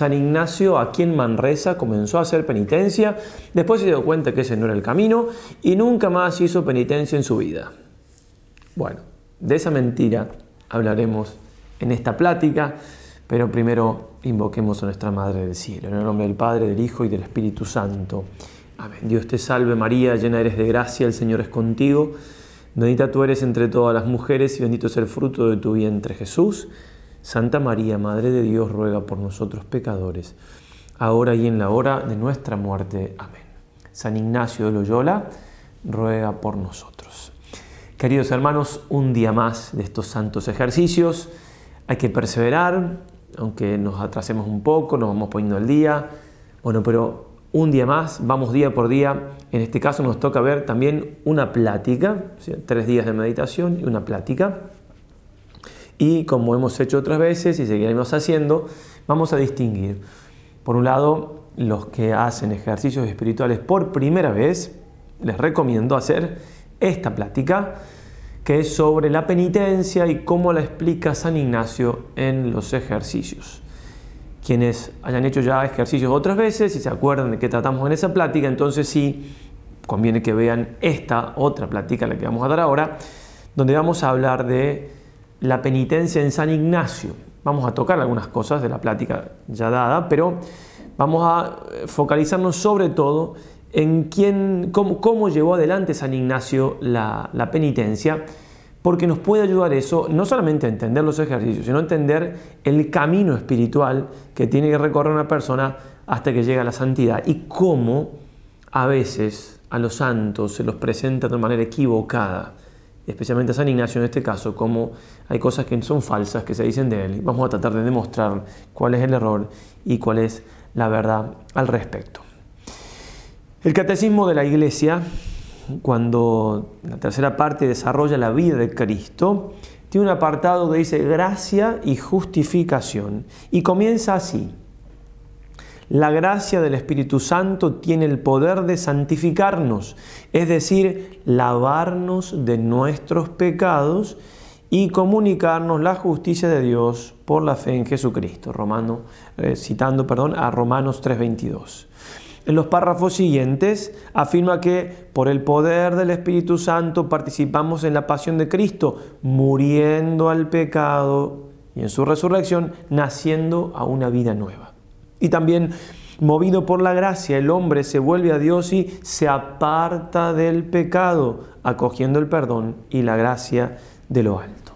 San Ignacio aquí en Manresa comenzó a hacer penitencia, después se dio cuenta que ese no era el camino y nunca más hizo penitencia en su vida. Bueno, de esa mentira hablaremos en esta plática, pero primero invoquemos a nuestra Madre del Cielo, en el nombre del Padre, del Hijo y del Espíritu Santo. Amén. Dios te salve María, llena eres de gracia, el Señor es contigo. Bendita tú eres entre todas las mujeres y bendito es el fruto de tu vientre Jesús. Santa María, Madre de Dios, ruega por nosotros pecadores, ahora y en la hora de nuestra muerte. Amén. San Ignacio de Loyola, ruega por nosotros. Queridos hermanos, un día más de estos santos ejercicios. Hay que perseverar, aunque nos atrasemos un poco, nos vamos poniendo al día. Bueno, pero un día más, vamos día por día. En este caso nos toca ver también una plática, tres días de meditación y una plática. Y como hemos hecho otras veces y seguiremos haciendo, vamos a distinguir, por un lado, los que hacen ejercicios espirituales por primera vez, les recomiendo hacer esta plática, que es sobre la penitencia y cómo la explica San Ignacio en los ejercicios. Quienes hayan hecho ya ejercicios otras veces y se acuerdan de qué tratamos en esa plática, entonces sí conviene que vean esta otra plática, la que vamos a dar ahora, donde vamos a hablar de la penitencia en San Ignacio. Vamos a tocar algunas cosas de la plática ya dada, pero vamos a focalizarnos sobre todo en quién, cómo, llevó adelante San Ignacio la, la, penitencia, porque nos puede ayudar eso no solamente a entender los ejercicios, sino a entender el camino espiritual que tiene que recorrer una persona hasta que llega a la santidad y cómo a veces a los santos se los presenta de manera equivocada especialmente a San Ignacio en este caso, como hay cosas que son falsas que se dicen de él. Vamos a tratar de demostrar cuál es el error y cuál es la verdad al respecto. El catecismo de la Iglesia, cuando la tercera parte desarrolla la vida de Cristo, tiene un apartado que dice gracia y justificación y comienza así. La gracia del Espíritu Santo tiene el poder de santificarnos, es decir, lavarnos de nuestros pecados y comunicarnos la justicia de Dios por la fe en Jesucristo. Romano, eh, citando perdón, a Romanos 3:22. En los párrafos siguientes afirma que por el poder del Espíritu Santo participamos en la pasión de Cristo, muriendo al pecado y en su resurrección naciendo a una vida nueva. Y también, movido por la gracia, el hombre se vuelve a Dios y se aparta del pecado, acogiendo el perdón y la gracia de lo alto.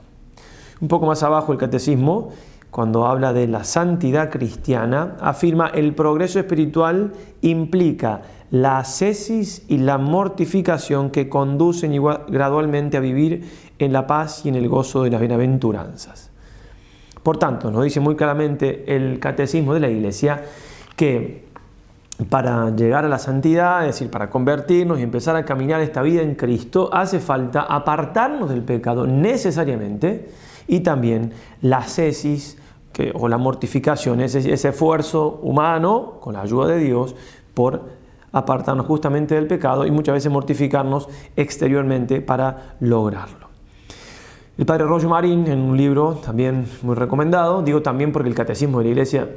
Un poco más abajo el catecismo, cuando habla de la santidad cristiana, afirma el progreso espiritual implica la ascesis y la mortificación que conducen gradualmente a vivir en la paz y en el gozo de las bienaventuranzas. Por tanto, nos dice muy claramente el catecismo de la Iglesia que para llegar a la santidad, es decir, para convertirnos y empezar a caminar esta vida en Cristo, hace falta apartarnos del pecado necesariamente y también la cesis o la mortificación, ese esfuerzo humano con la ayuda de Dios por apartarnos justamente del pecado y muchas veces mortificarnos exteriormente para lograrlo. El padre Roger Marín, en un libro también muy recomendado, digo también porque el catecismo de la iglesia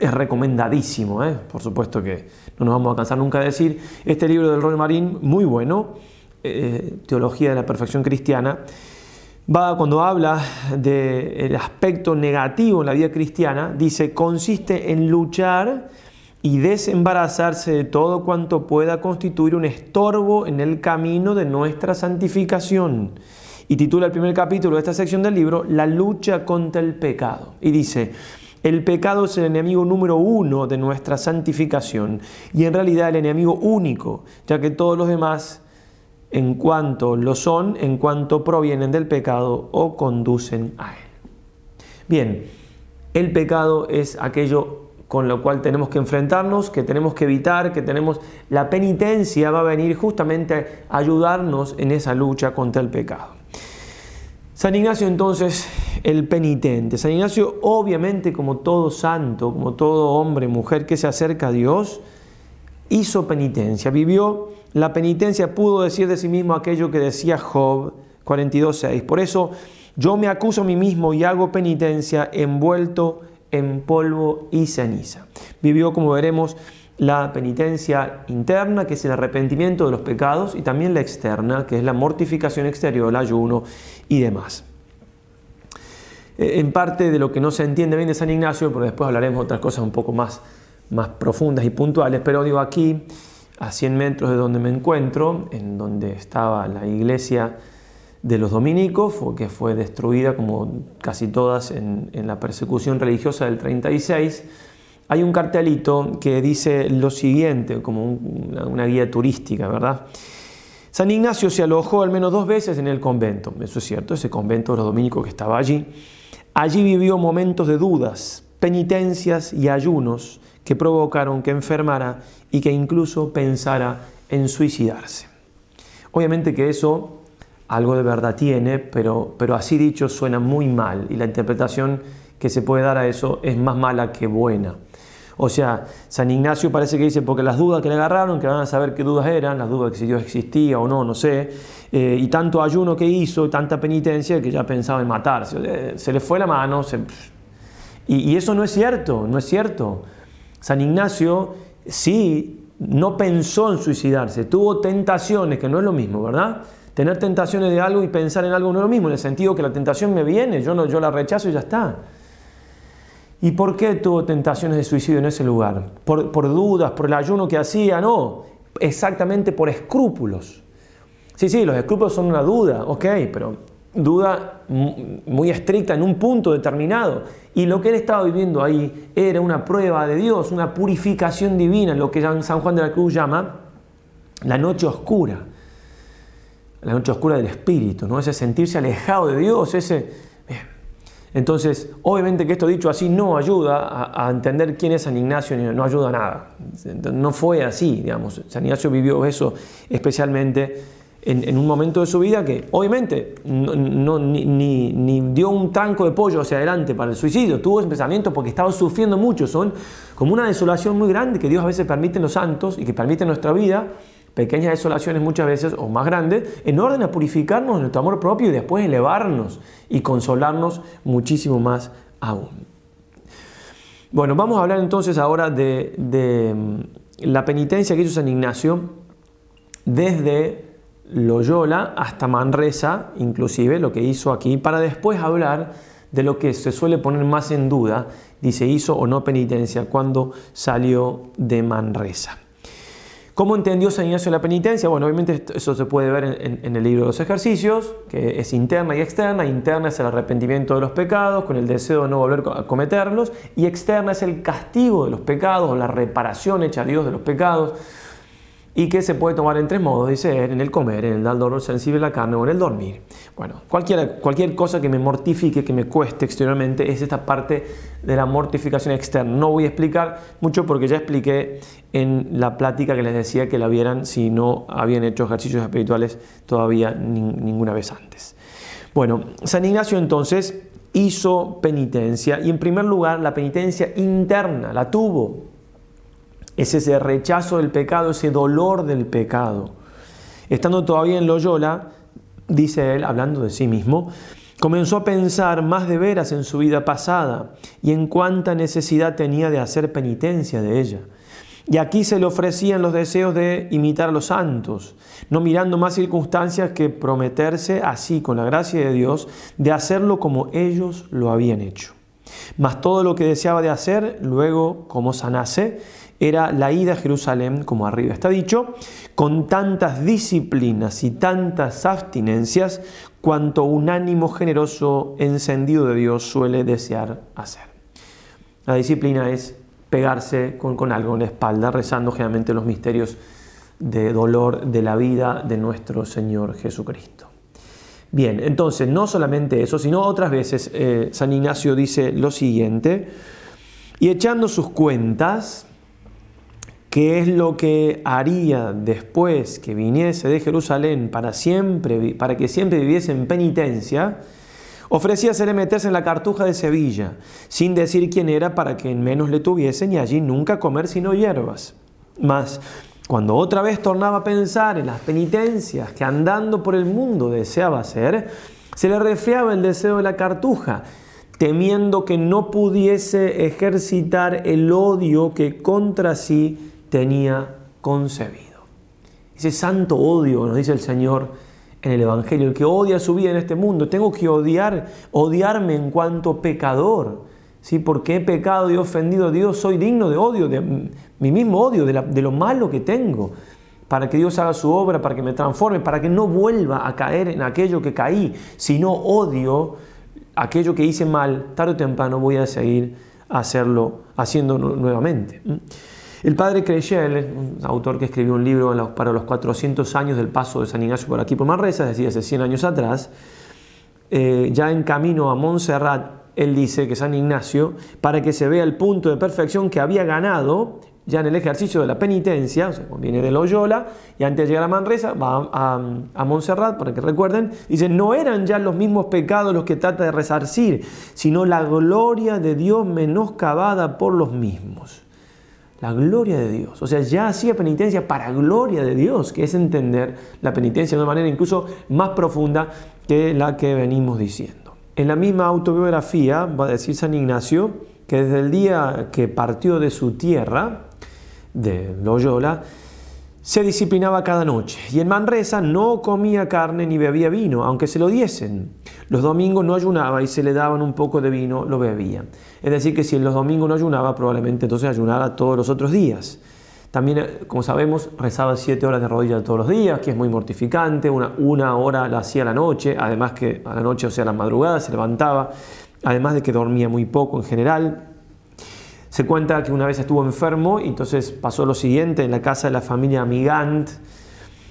es recomendadísimo, ¿eh? por supuesto que no nos vamos a cansar nunca de decir, este libro del Roger Marín, muy bueno, eh, Teología de la Perfección Cristiana, va cuando habla del aspecto negativo en la vida cristiana, dice, consiste en luchar y desembarazarse de todo cuanto pueda constituir un estorbo en el camino de nuestra santificación y titula el primer capítulo de esta sección del libro La lucha contra el pecado. Y dice, el pecado es el enemigo número uno de nuestra santificación y en realidad el enemigo único, ya que todos los demás, en cuanto lo son, en cuanto provienen del pecado o conducen a él. Bien, el pecado es aquello con lo cual tenemos que enfrentarnos, que tenemos que evitar, que tenemos la penitencia va a venir justamente a ayudarnos en esa lucha contra el pecado. San Ignacio entonces, el penitente. San Ignacio obviamente como todo santo, como todo hombre, mujer que se acerca a Dios, hizo penitencia, vivió la penitencia, pudo decir de sí mismo aquello que decía Job 42.6. Por eso yo me acuso a mí mismo y hago penitencia envuelto en polvo y ceniza. Vivió, como veremos, la penitencia interna, que es el arrepentimiento de los pecados, y también la externa, que es la mortificación exterior, el ayuno y demás. Eh, en parte de lo que no se entiende bien de San Ignacio, pero después hablaremos de otras cosas un poco más, más profundas y puntuales, pero digo aquí, a 100 metros de donde me encuentro, en donde estaba la iglesia de los dominicos, que fue destruida como casi todas en, en la persecución religiosa del 36, hay un cartelito que dice lo siguiente, como una, guía turística, ¿verdad? San Ignacio se alojó al menos dos veces en el convento, eso es cierto, ese convento de los dominicos que estaba allí. Allí vivió momentos de dudas, penitencias y ayunos que provocaron que enfermara y que incluso pensara en suicidarse. Obviamente que eso algo de verdad tiene, pero, pero así dicho suena muy mal y la interpretación que se puede dar a eso es más mala que buena. O sea, San Ignacio parece que dice, porque las dudas que le agarraron, que van a saber qué dudas eran, las dudas de si Dios existía o no, no sé, eh, y tanto ayuno que hizo, tanta penitencia, que ya pensaba en matarse. Se le fue la mano. Y, y eso no es cierto, no es cierto. San Ignacio sí no pensó en suicidarse, tuvo tentaciones, que no es lo mismo, ¿verdad? Tener tentaciones de algo y pensar en algo no es lo mismo, en el sentido que la tentación me viene, yo, no, yo la rechazo y ya está. ¿Y por qué tuvo tentaciones de suicidio en ese lugar? ¿Por, dudas, por el ayuno que hacía? No, exactamente por escrúpulos. Sí, sí, los escrúpulos son una duda, ok, pero duda muy estricta en un punto determinado. Y lo que él estaba viviendo ahí era una prueba de Dios, una purificación divina, lo que San Juan de la Cruz llama la noche oscura. La noche oscura del espíritu, ¿no? Ese sentirse alejado de Dios, ese entonces, obviamente que esto dicho así no ayuda a, entender quién es San Ignacio, no ayuda a nada. No fue así, digamos. San Ignacio vivió eso especialmente en, un momento de su vida que obviamente no, ni, dio un tranco de pollo hacia adelante para el suicidio, tuvo ese pensamiento porque estaba sufriendo mucho, son como una desolación muy grande que Dios a veces permite en los santos y que permite en nuestra vida pequeñas desolaciones muchas veces o más grandes, en orden a purificarnos en nuestro amor propio y después elevarnos y consolarnos muchísimo más aún. Bueno, vamos a hablar entonces ahora de, mm, la penitencia que hizo San Ignacio desde Loyola hasta Manresa, inclusive lo que hizo aquí, para después hablar de lo que se suele poner más en duda, dice hizo o no penitencia cuando salió de Manresa. ¿Cómo entendió San Ignacio la penitencia? Bueno, obviamente eso se puede ver en, el libro de los ejercicios, que es interna y externa. Interna es el arrepentimiento de los pecados, con el deseo de no volver a cometerlos, y externa es el castigo de los pecados, o la reparación hecha a Dios de los pecados y que se puede tomar en tres modos, dice en el comer, en el dar dolor sensible a la carne o en el dormir. Bueno, cualquier, cosa que me mortifique, que me cueste exteriormente, es esta parte de la mortificación externa. No voy a explicar mucho porque ya expliqué en la plática que les decía que la vieran si no habían hecho ejercicios espirituales todavía ninguna vez antes. Bueno, San Ignacio entonces hizo penitencia y en primer lugar la penitencia interna la tuvo es ese rechazo del pecado, ese dolor del pecado. Estando todavía en Loyola, dice él, hablando de sí mismo, comenzó a pensar más de veras en su vida pasada y en cuánta necesidad tenía de hacer penitencia de ella. Y aquí se le ofrecían los deseos de imitar a los santos, no mirando más circunstancias que prometerse así, con la gracia de Dios, de hacerlo como ellos lo habían hecho. Mas todo lo que deseaba de hacer, luego como sanase, era la ida a Jerusalén, como arriba está dicho, con tantas disciplinas y tantas abstinencias cuanto un ánimo generoso encendido de Dios suele desear hacer. La disciplina es pegarse con, algo en la espalda, rezando generalmente los misterios de dolor de la vida de nuestro Señor Jesucristo. Bien, entonces no solamente eso, sino otras veces eh, San Ignacio dice lo siguiente, y echando sus cuentas, qué es lo que haría después que viniese de Jerusalén para, siempre, para que siempre viviese en penitencia, ofrecía hacerle meterse en la cartuja de Sevilla, sin decir quién era para que en menos le tuviesen y allí nunca comer sino hierbas. Mas, cuando otra vez tornaba a pensar en las penitencias que andando por el mundo deseaba hacer, se le resfriaba el deseo de la cartuja temiendo que no pudiese ejercitar el odio que contra sí tenía concebido. Ese santo odio, nos dice el Señor en el Evangelio, el que odia su vida en este mundo, tengo que odiar, odiarme en cuanto pecador. ¿sí? Porque he pecado y ofendido a Dios, soy digno de odio, de mi mismo odio, de, lo malo que tengo para que Dios haga su obra, para que me transforme, para que no vuelva a caer en aquello que caí, si no odio aquello que hice mal, tarde o temprano voy a seguir hacerlo, haciendo nuevamente. El padre Creyel, un autor que escribió un libro para los 400 años del paso de San Ignacio por aquí por Manresa, es decir, hace 100 años atrás, eh, ya en camino a Montserrat, él dice que San Ignacio, para que se vea el punto de perfección que había ganado ya en el ejercicio de la penitencia, o sea, viene de Loyola y antes de llegar a Manresa va a, a, Montserrat, para que recuerden, dice, no eran ya los mismos pecados los que trata de resarcir, sino la gloria de Dios menoscabada por los mismos. La gloria de Dios. O sea, ya hacía penitencia para gloria de Dios, que es entender la penitencia de una manera incluso más profunda que la que venimos diciendo. En la misma autobiografía va a decir San Ignacio que desde el día que partió de su tierra, de Loyola, se disciplinaba cada noche y en Manresa no comía carne ni bebía vino, aunque se lo diesen. Los domingos no ayunaba y se le daban un poco de vino, lo bebía. Es decir, que si en los domingos no ayunaba, probablemente entonces ayunara todos los otros días. También, eh, como sabemos, rezaba siete horas de rodillas todos los días, que es muy mortificante, una, una hora la hacía a la noche, además que a la noche, o sea, a la madrugada, se levantaba, además de que dormía muy poco en general, se cuenta que una vez estuvo enfermo y entonces pasó lo siguiente en la casa de la familia Amigant.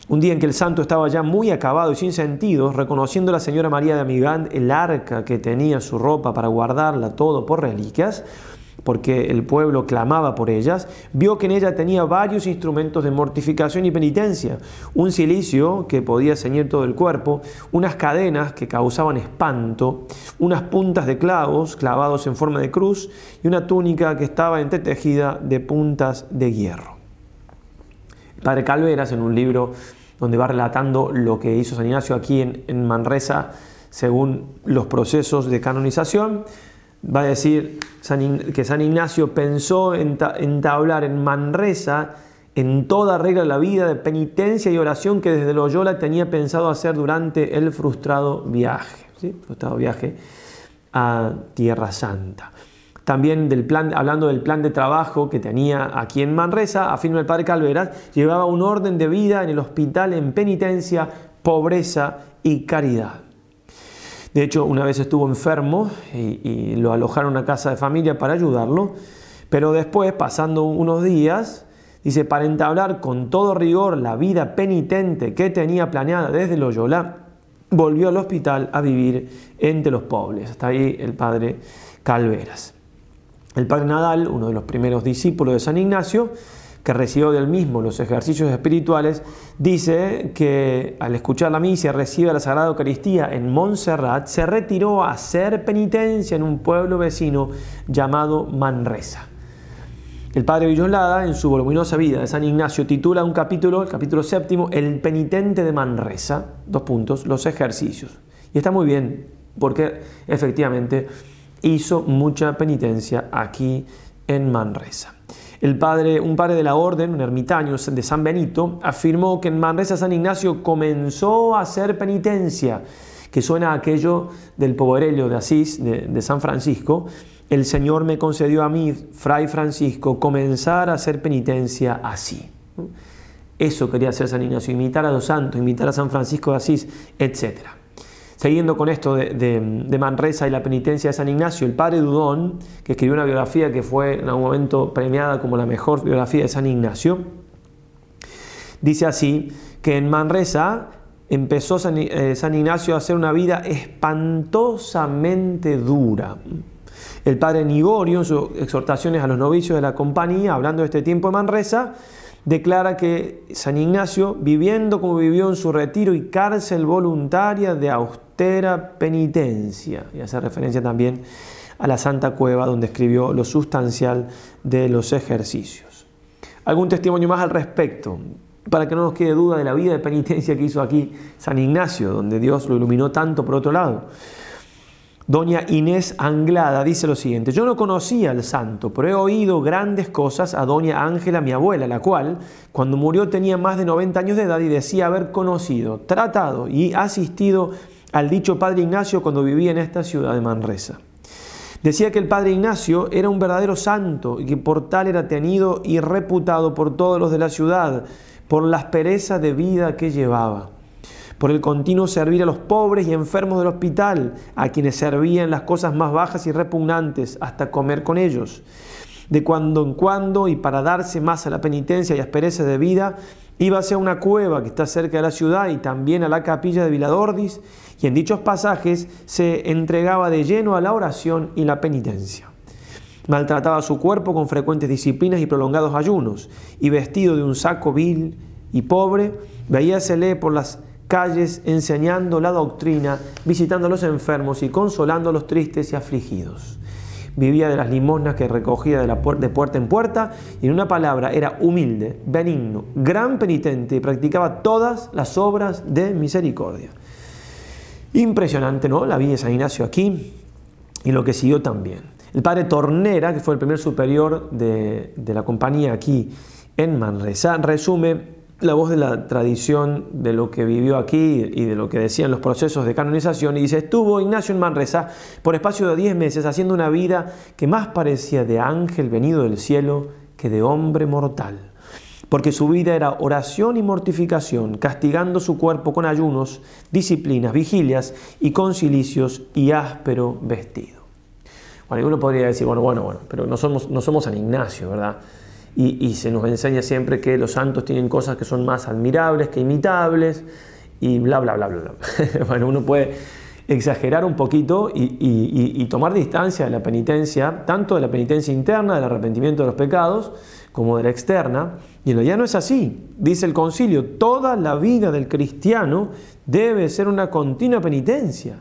Un día en que el santo estaba ya muy acabado y sin sentido, reconociendo a la señora María de Amigant el arca que tenía su ropa para guardarla todo por reliquias, porque el pueblo clamaba por ellas, vio que en ella tenía varios instrumentos de mortificación y penitencia, un silicio que podía ceñir todo el cuerpo, unas cadenas que causaban espanto, unas puntas de clavos clavados en forma de cruz y una túnica que estaba entretejida de puntas de hierro. El padre Calveras, en un libro donde va relatando lo que hizo San Ignacio aquí en Manresa, según los procesos de canonización, va a decir que San Ignacio pensó en entablar en Manresa en toda regla la vida de penitencia y oración que desde Loyola tenía pensado hacer durante el frustrado viaje, frustrado viaje a Tierra Santa. También del plan, hablando del plan de trabajo que tenía aquí en Manresa, afirma el padre Calveras, llevaba un orden de vida en el hospital en penitencia, pobreza y caridad. De hecho, una vez estuvo enfermo y, lo alojaron a una casa de familia para ayudarlo, pero después, pasando unos días, dice, para entablar con todo rigor la vida penitente que tenía planeada desde Loyola, volvió al hospital a vivir entre los pobres. Hasta ahí el padre Calveras. El padre Nadal, uno de los primeros discípulos de San Ignacio, que recibió del mismo los ejercicios espirituales, dice que al escuchar la misa y la Sagrada Eucaristía en Montserrat, se retiró a hacer penitencia en un pueblo vecino llamado Manresa. El padre Villoslada, en su voluminosa vida de San Ignacio, titula un capítulo, el capítulo séptimo, El penitente de Manresa, dos puntos, los ejercicios. Y está muy bien, porque efectivamente hizo mucha penitencia aquí en Manresa. El padre, un padre de la orden, un ermitaño de San Benito, afirmó que en Manresa San Ignacio comenzó a hacer penitencia, que suena a aquello del poverello de Asís, de, San Francisco. El Señor me concedió a mí, Fray Francisco, comenzar a hacer penitencia así. Eso quería hacer San Ignacio, imitar a los santos, imitar a San Francisco de Asís, etcétera. Siguiendo con esto de, Manresa y la penitencia de San Ignacio, el padre Dudón, que escribió una biografía que fue en algún momento premiada como la mejor biografía de San Ignacio, dice así que en Manresa empezó San, eh, San Ignacio a hacer una vida espantosamente dura. El padre Nigorio, en sus exhortaciones a los novicios de la compañía, hablando de este tiempo de Manresa, declara que San Ignacio, viviendo como vivió en su retiro y cárcel voluntaria de penitencia, y hace referencia también a la Santa Cueva donde escribió lo sustancial de los ejercicios. Algún testimonio más al respecto, para que no nos quede duda de la vida de penitencia que hizo aquí San Ignacio, donde Dios lo iluminó tanto por otro lado. Doña Inés Anglada dice lo siguiente, yo no conocía al santo, pero he oído grandes cosas a doña Ángela, mi abuela, la cual, cuando murió tenía más de 90 años de edad y decía haber conocido, tratado y asistido al dicho padre Ignacio cuando vivía en esta ciudad de Manresa. Decía que el padre Ignacio era un verdadero santo y que por tal era tenido y reputado por todos los de la ciudad, por la aspereza de vida que llevaba por el continuo servir a los pobres y enfermos del hospital, a quienes servían las cosas más bajas y repugnantes, hasta comer con ellos. De cuando en cuando, y para darse más a la penitencia y aspereza de vida, iba hacia una cueva que está cerca de la ciudad y también a la capilla de Viladordis, y en dichos pasajes se entregaba de lleno a la oración y la penitencia. Maltrataba su cuerpo con frecuentes disciplinas y prolongados ayunos, y vestido de un saco vil y pobre, veíasele por las calles enseñando la doctrina, visitando a los enfermos y consolando a los tristes y afligidos. Vivía de las limosnas que recogía de, la de puerta en puerta y en una palabra era humilde, benigno, gran penitente y practicaba todas las obras de misericordia. Impresionante, ¿no? La vida de San Ignacio aquí y lo que siguió también. El padre Tornera, que fue el primer superior de, de la compañía aquí en Manresa, resume la voz de la tradición de lo que vivió aquí y de lo que decían los procesos de canonización y dice, estuvo Ignacio en Manresa por espacio de 10 meses haciendo una vida que más parecía de ángel venido del cielo que de hombre mortal, porque su vida era oración y mortificación, castigando su cuerpo con ayunos, disciplinas, vigilias y concilicios y áspero vestido. Bueno, uno podría decir, bueno, bueno, bueno, pero no somos, no somos San Ignacio, ¿verdad? y, se nos enseña siempre que los santos tienen cosas que son más admirables que imitables y bla, bla, bla, bla, bla. bueno, uno puede exagerar un poquito y, y, tomar distancia de la penitencia, tanto de la penitencia interna, del arrepentimiento de los pecados, como de la externa. Y realidad no es así. Dice el concilio, toda la vida del cristiano debe ser una continua penitencia.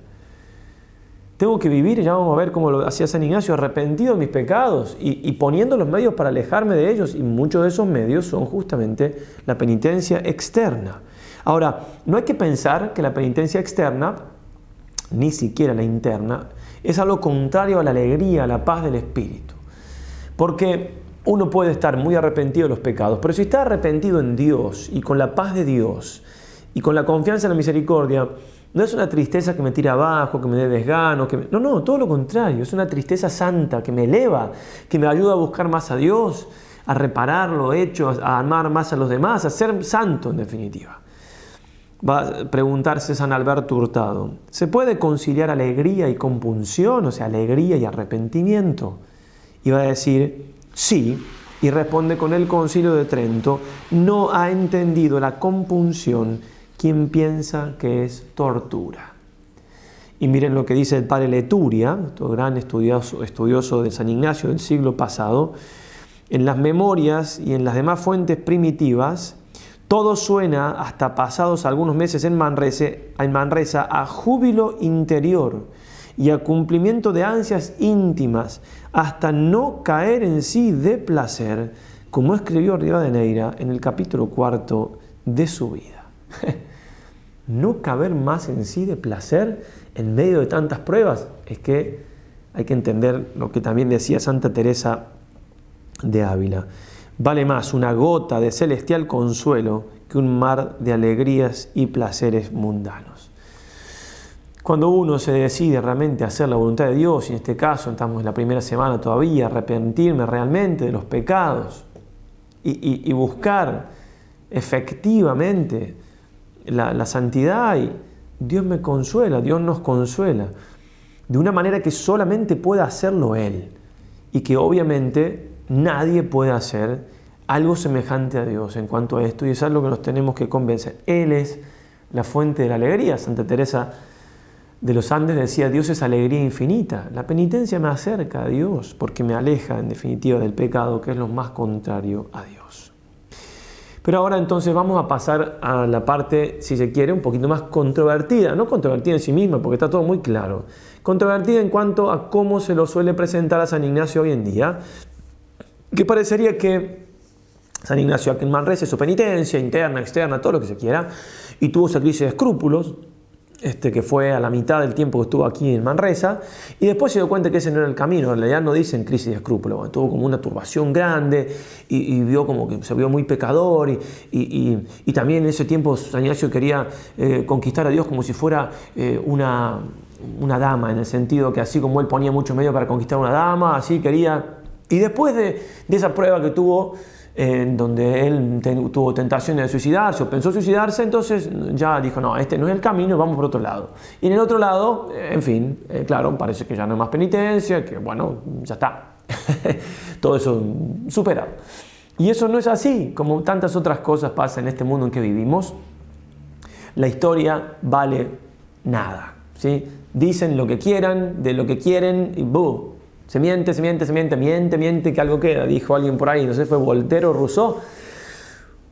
Tengo que vivir, y ya vamos a ver cómo lo hacía San Ignacio, arrepentido de mis pecados y, poniendo los medios para alejarme de ellos. Y muchos de esos medios son justamente la penitencia externa. Ahora, no hay que pensar que la penitencia externa, ni siquiera la interna, es algo contrario a la alegría, a la paz del espíritu. Porque uno puede estar muy arrepentido de los pecados, pero si está arrepentido en Dios y con la paz de Dios y con la confianza en la misericordia, no es una tristeza que me tira abajo, que me dé desgano, que no, no, todo lo contrario, es una tristeza santa que me eleva, que me ayuda a buscar más a Dios, a reparar lo hecho, a amar más a los demás, a ser santo en definitiva. Va a preguntarse San Alberto Hurtado, ¿se puede conciliar alegría y compunción, o sea, alegría y arrepentimiento? Y va a decir, sí, y responde con el concilio de Trento, no ha entendido la compunción quien piensa que es tortura. Y miren lo que dice el padre Leturia, gran estudioso, estudioso de San Ignacio del siglo pasado, en las memorias y en las demás fuentes primitivas, todo suena, hasta pasados algunos meses en Manresa, en Manresa, a júbilo interior y a cumplimiento de ansias íntimas, hasta no caer en sí de placer, como escribió Rivadeneira en el capítulo cuarto de su vida. no caber más en sí de placer en medio de tantas pruebas. Es que hay que entender lo que también decía Santa Teresa de Ávila. Vale más una gota de celestial consuelo que un mar de alegrías y placeres mundanos. Cuando uno se decide realmente hacer la voluntad de Dios, y en este caso estamos en la primera semana todavía, arrepentirme realmente de los pecados y, buscar efectivamente la, santidad y Dios me consuela, Dios nos consuela, de una manera que solamente puede hacerlo Él y que obviamente nadie puede hacer algo semejante a Dios en cuanto a esto y es algo que nos tenemos que convencer. Él es la fuente de la alegría. Santa Teresa de los Andes decía, Dios es alegría infinita. La penitencia me acerca a Dios porque me aleja en definitiva del pecado que es lo más contrario a Dios. Pero ahora entonces vamos a pasar a la parte, si se quiere, un poquito más controvertida, no controvertida en sí misma, porque está todo muy claro, controvertida en cuanto a cómo se lo suele presentar a San Ignacio hoy en día, que parecería que San Ignacio aquí en Manresa su penitencia interna, externa, todo lo que se quiera, y tuvo esa crisis de escrúpulos, este, que fue a la mitad del tiempo que estuvo aquí en Manresa, y después se dio cuenta que ese no era el camino, en realidad no dicen crisis de escrúpulos, tuvo como una turbación grande y, vio como que se vio muy pecador, y, también en ese tiempo San Ignacio quería eh, conquistar a Dios como si fuera eh, una, una dama, en el sentido que así como él ponía mucho medio para conquistar una dama, así quería... Y después de, de esa prueba que tuvo, en donde él tuvo tentaciones de suicidarse o pensó suicidarse, entonces ya dijo, no, este no es el camino, vamos por otro lado. Y en el otro lado, en fin, eh, claro, parece que ya no hay más penitencia, que bueno, ya está. Todo eso superado. Y eso no es así, como tantas otras cosas pasan en este mundo en que vivimos. La historia vale nada. ¿sí? Dicen lo que quieran, de lo que quieren y ¡buh! Se miente, se miente, se miente, miente, miente, que algo queda, dijo alguien por ahí, no sé, fue Voltaire o Rousseau.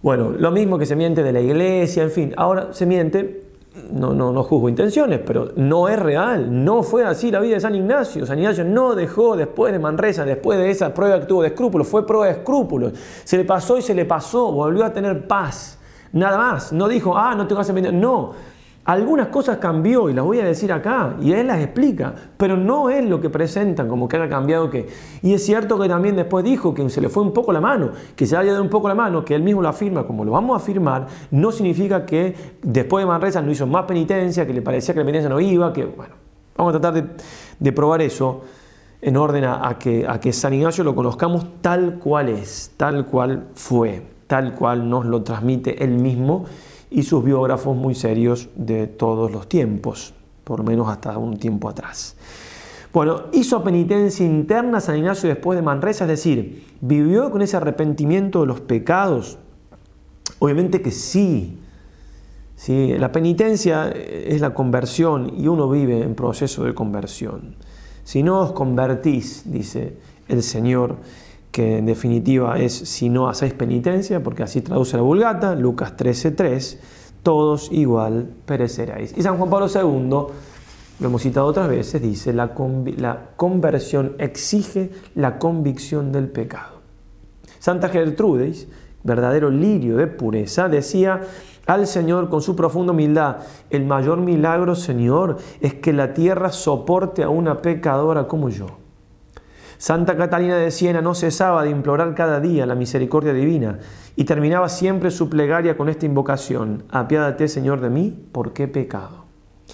Bueno, lo mismo que se miente de la iglesia, en fin, ahora se miente, no, no, no juzgo intenciones, pero no es real, no fue así la vida de San Ignacio. San Ignacio no dejó después de Manresa, después de esa prueba que tuvo de escrúpulos, fue prueba de escrúpulos. Se le pasó y se le pasó, volvió a tener paz. Nada más, no dijo, ah, no tengo que hacer No, algunas cosas cambió y las voy a decir acá y él las explica, pero no es lo que presentan como que haya cambiado que. Y es cierto que también después dijo que se le fue un poco la mano, que se haya dado un poco la mano, que él mismo lo afirma como lo vamos a afirmar, no significa que después de Manresa no hizo más penitencia, que le parecía que la penitencia no iba, que bueno, vamos a tratar de, probar eso en orden a, que, a que San Ignacio lo conozcamos tal cual es, tal cual fue, tal cual nos lo transmite él mismo y sus biógrafos muy serios de todos los tiempos, por lo menos hasta un tiempo atrás. Bueno, hizo penitencia interna San Ignacio después de Manresa, es decir, vivió con ese arrepentimiento de los pecados. Obviamente que sí. sí. La penitencia es la conversión y uno vive en proceso de conversión. Si no os convertís, dice el Señor, que en definitiva es si no hacéis penitencia, porque así traduce la Vulgata, Lucas 13:3, todos igual pereceréis. Y San Juan Pablo II, lo hemos citado otras veces, dice, la, la conversión exige la convicción del pecado. Santa Gertrudis, verdadero lirio de pureza, decía al Señor con su profunda humildad, el mayor milagro, Señor, es que la tierra soporte a una pecadora como yo. Santa Catalina de Siena no cesaba de implorar cada día la misericordia divina y terminaba siempre su plegaria con esta invocación, apiádate Señor de mí, ¿por qué pecado?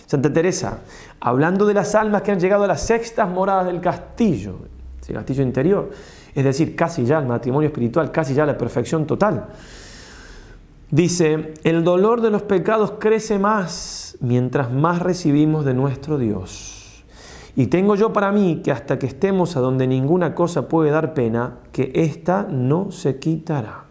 Santa Teresa, hablando de las almas que han llegado a las sextas moradas del castillo, ese castillo interior, es decir, casi ya el matrimonio espiritual, casi ya la perfección total, dice, el dolor de los pecados crece más mientras más recibimos de nuestro Dios. Y tengo yo para mí que hasta que estemos a donde ninguna cosa puede dar pena, que ésta no se quitará.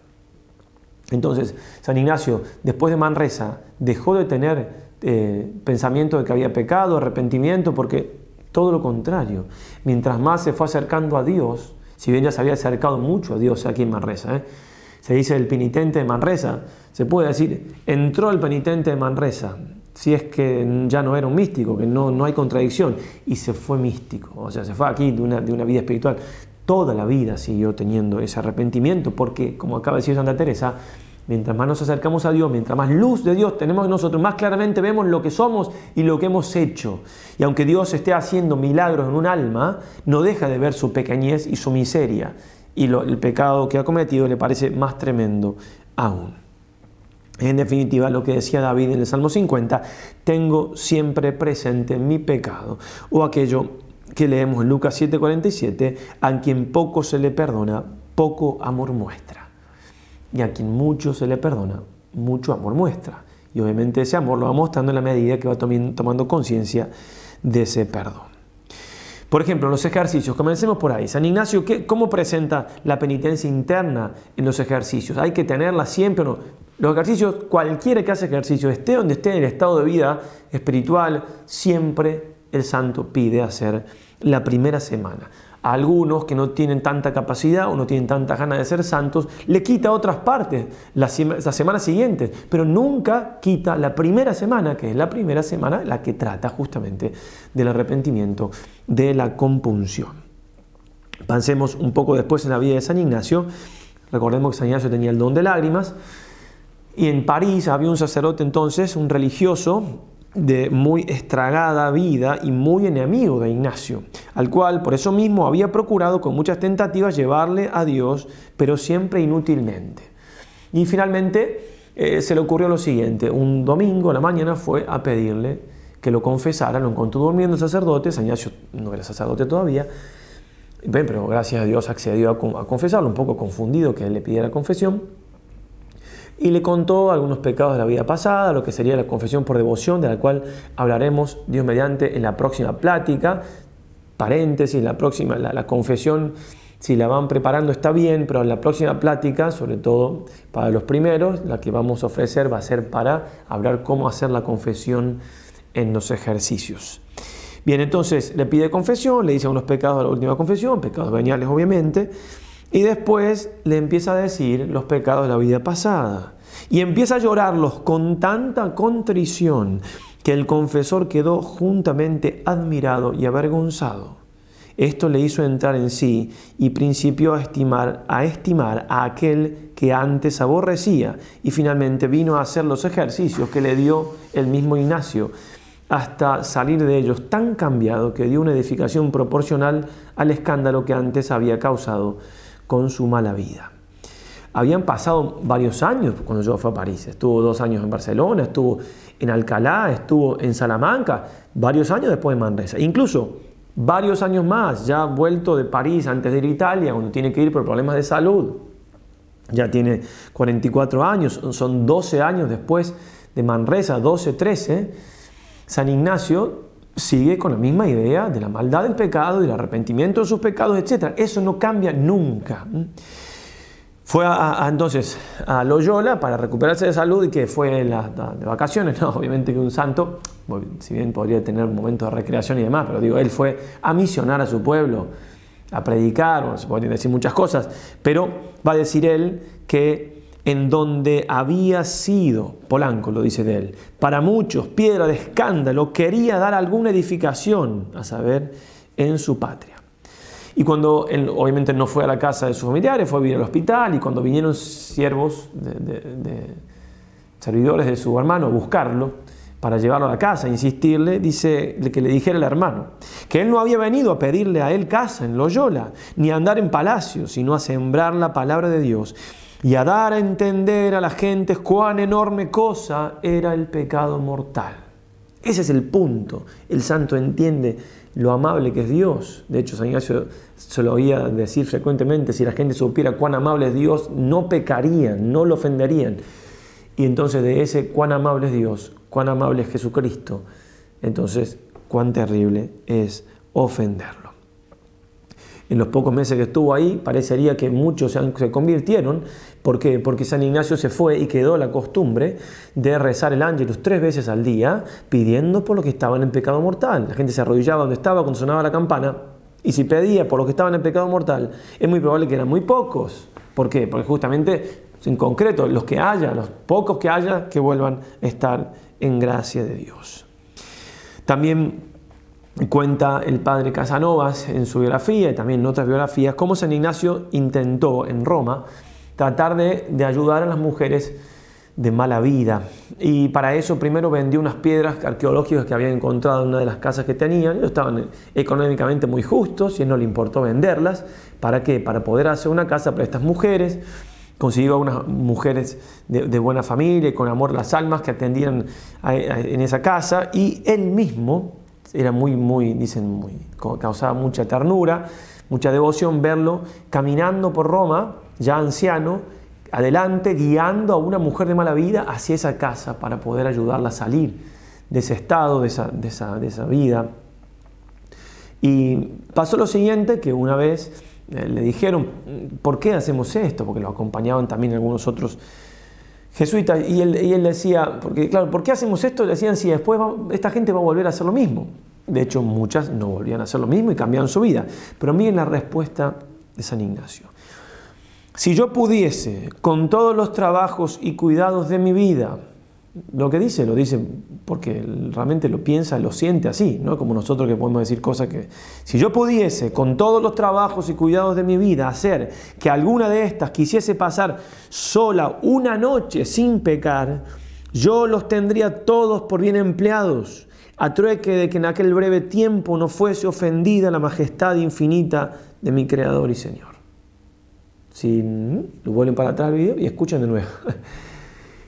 Entonces, San Ignacio, después de Manresa, dejó de tener eh, pensamiento de que había pecado, arrepentimiento, porque todo lo contrario, mientras más se fue acercando a Dios, si bien ya se había acercado mucho a Dios aquí en Manresa, ¿eh? se dice el penitente de Manresa, se puede decir, entró el penitente de Manresa, si es que ya no era un místico, que no, no hay contradicción, y se fue místico, o sea, se fue aquí de una, de una vida espiritual. Toda la vida siguió teniendo ese arrepentimiento, porque, como acaba de decir Santa Teresa, mientras más nos acercamos a Dios, mientras más luz de Dios tenemos en nosotros, más claramente vemos lo que somos y lo que hemos hecho. Y aunque Dios esté haciendo milagros en un alma, no deja de ver su pequeñez y su miseria. Y el pecado que ha cometido le parece más tremendo aún. En definitiva, lo que decía David en el Salmo 50, tengo siempre presente mi pecado. O aquello que leemos en Lucas 7:47, a quien poco se le perdona, poco amor muestra. Y a quien mucho se le perdona, mucho amor muestra. Y obviamente ese amor lo va mostrando en la medida que va tomando conciencia de ese perdón. Por ejemplo, los ejercicios, comencemos por ahí. San Ignacio, ¿cómo presenta la penitencia interna en los ejercicios? ¿Hay que tenerla siempre o no? Los ejercicios, cualquiera que hace ejercicio, esté donde esté en el estado de vida espiritual, siempre el santo pide hacer la primera semana. Algunos que no tienen tanta capacidad o no tienen tanta ganas de ser santos, le quita otras partes las, semanas siguientes, pero nunca quita la primera semana, que es la primera semana la que trata justamente del arrepentimiento, de la compunción. Pensemos un poco después en la vida de San Ignacio. Recordemos que San Ignacio tenía el don de lágrimas, y en París había un sacerdote entonces, un religioso, de muy estragada vida y muy enemigo de Ignacio, al cual por eso mismo había procurado con muchas tentativas llevarle a Dios, pero siempre inútilmente. Y finalmente eh, se le ocurrió lo siguiente, un domingo a la mañana fue a pedirle que lo confesara, lo encontró durmiendo el sacerdote, San Ignacio no era sacerdote todavía, pero gracias a Dios accedió a, confesarlo, un poco confundido que él le pidiera confesión, y le contó algunos pecados de la vida pasada, lo que sería la confesión por devoción, de la cual hablaremos Dios mediante en la próxima plática. Paréntesis, la próxima, la, confesión, si la van preparando está bien, pero en la próxima plática, sobre todo para los primeros, la que vamos a ofrecer va a ser para hablar cómo hacer la confesión en los ejercicios. Bien, entonces le pide confesión, le dice unos pecados a la última confesión, pecados veniales obviamente, y después le empieza a decir los pecados de la vida pasada. Y empieza a llorarlos con tanta contrición que el confesor quedó juntamente admirado y avergonzado. Esto le hizo entrar en sí y principió a estimar, a estimar a aquel que antes aborrecía y finalmente vino a hacer los ejercicios que le dio el mismo Ignacio, hasta salir de ellos tan cambiado que dio una edificación proporcional al escándalo que antes había causado con su mala vida. Habían pasado varios años cuando yo fui a París. Estuvo dos años en Barcelona, estuvo en Alcalá, estuvo en Salamanca, varios años después de Manresa. Incluso varios años más, ya vuelto de París antes de ir a Italia, cuando tiene que ir por problemas de salud. Ya tiene 44 años, son 12 años después de Manresa, 12, 13. San Ignacio sigue con la misma idea de la maldad del pecado y el arrepentimiento de sus pecados, etc. Eso no cambia nunca. Fue a, entonces a Loyola para recuperarse de salud y que fue de vacaciones, no, obviamente que un santo, si bien podría tener momentos de recreación y demás, pero digo, él fue a misionar a su pueblo, a predicar, se podrían decir muchas cosas, pero va a decir él que en donde había sido, Polanco lo dice de él, para muchos piedra de escándalo, quería dar alguna edificación, a saber, en su patria. Y cuando él obviamente no fue a la casa de sus familiares, fue a vivir al hospital, y cuando vinieron siervos, de, servidores de su hermano a buscarlo, para llevarlo a la casa, insistirle, dice que le dijera al hermano, que él no había venido a pedirle a él casa en Loyola, ni a andar en palacio, sino a sembrar la palabra de Dios y a dar a entender a la gente cuán enorme cosa era el pecado mortal. Ese es el punto. El santo entiende lo amable que es Dios. De hecho, San Ignacio se lo oía decir frecuentemente, si la gente supiera cuán amable es Dios, no pecarían, no lo ofenderían. Y entonces de ese cuán amable es Dios, cuán amable es Jesucristo, entonces cuán terrible es ofenderlo en los pocos meses que estuvo ahí, parecería que muchos se, convirtieron. ¿Por qué? Porque San Ignacio se fue y quedó la costumbre de rezar el ángelus tres veces al día, pidiendo por los que estaban en pecado mortal. La gente se arrodillaba donde estaba cuando sonaba la campana, y si pedía por los que estaban en pecado mortal, es muy probable que eran muy pocos. ¿Por qué? Porque justamente, en concreto, los que haya, los pocos que haya, que vuelvan a estar en gracia de Dios. También Cuenta el padre Casanovas en su biografía y también en otras biografías cómo San Ignacio intentó en Roma tratar de, ayudar a las mujeres de mala vida. Y para eso primero vendió unas piedras arqueológicas que había encontrado en una de las casas que tenían. Ellos estaban económicamente muy justos y no le importó venderlas. ¿Para qué? Para poder hacer una casa para estas mujeres. Consiguió unas mujeres de, buena familia y con amor las almas que atendían en esa casa. Y él mismo era muy, muy, dicen, muy, causaba mucha ternura, mucha devoción verlo caminando por Roma, ya anciano, adelante, guiando a una mujer de mala vida hacia esa casa para poder ayudarla a salir de ese estado, de esa, de esa, de esa vida. Y pasó lo siguiente, que una vez eh, le dijeron, ¿por qué hacemos esto? Porque lo acompañaban también algunos otros jesuitas, y él, y él decía, porque claro, ¿por qué hacemos esto? Le decían, si después esta gente va a volver a hacer lo mismo. De hecho, muchas no volvían a hacer lo mismo y cambiaron su vida. Pero miren la respuesta de San Ignacio. Si yo pudiese, con todos los trabajos y cuidados de mi vida, lo que dice, lo dice porque realmente lo piensa, lo siente así, ¿no? Como nosotros que podemos decir cosas que... Si yo pudiese, con todos los trabajos y cuidados de mi vida, hacer que alguna de estas quisiese pasar sola una noche sin pecar, Yo los tendría todos por bien empleados, a trueque de que en aquel breve tiempo no fuese ofendida la majestad infinita de mi Creador y Señor. Si lo vuelven para atrás el video y escuchan de nuevo.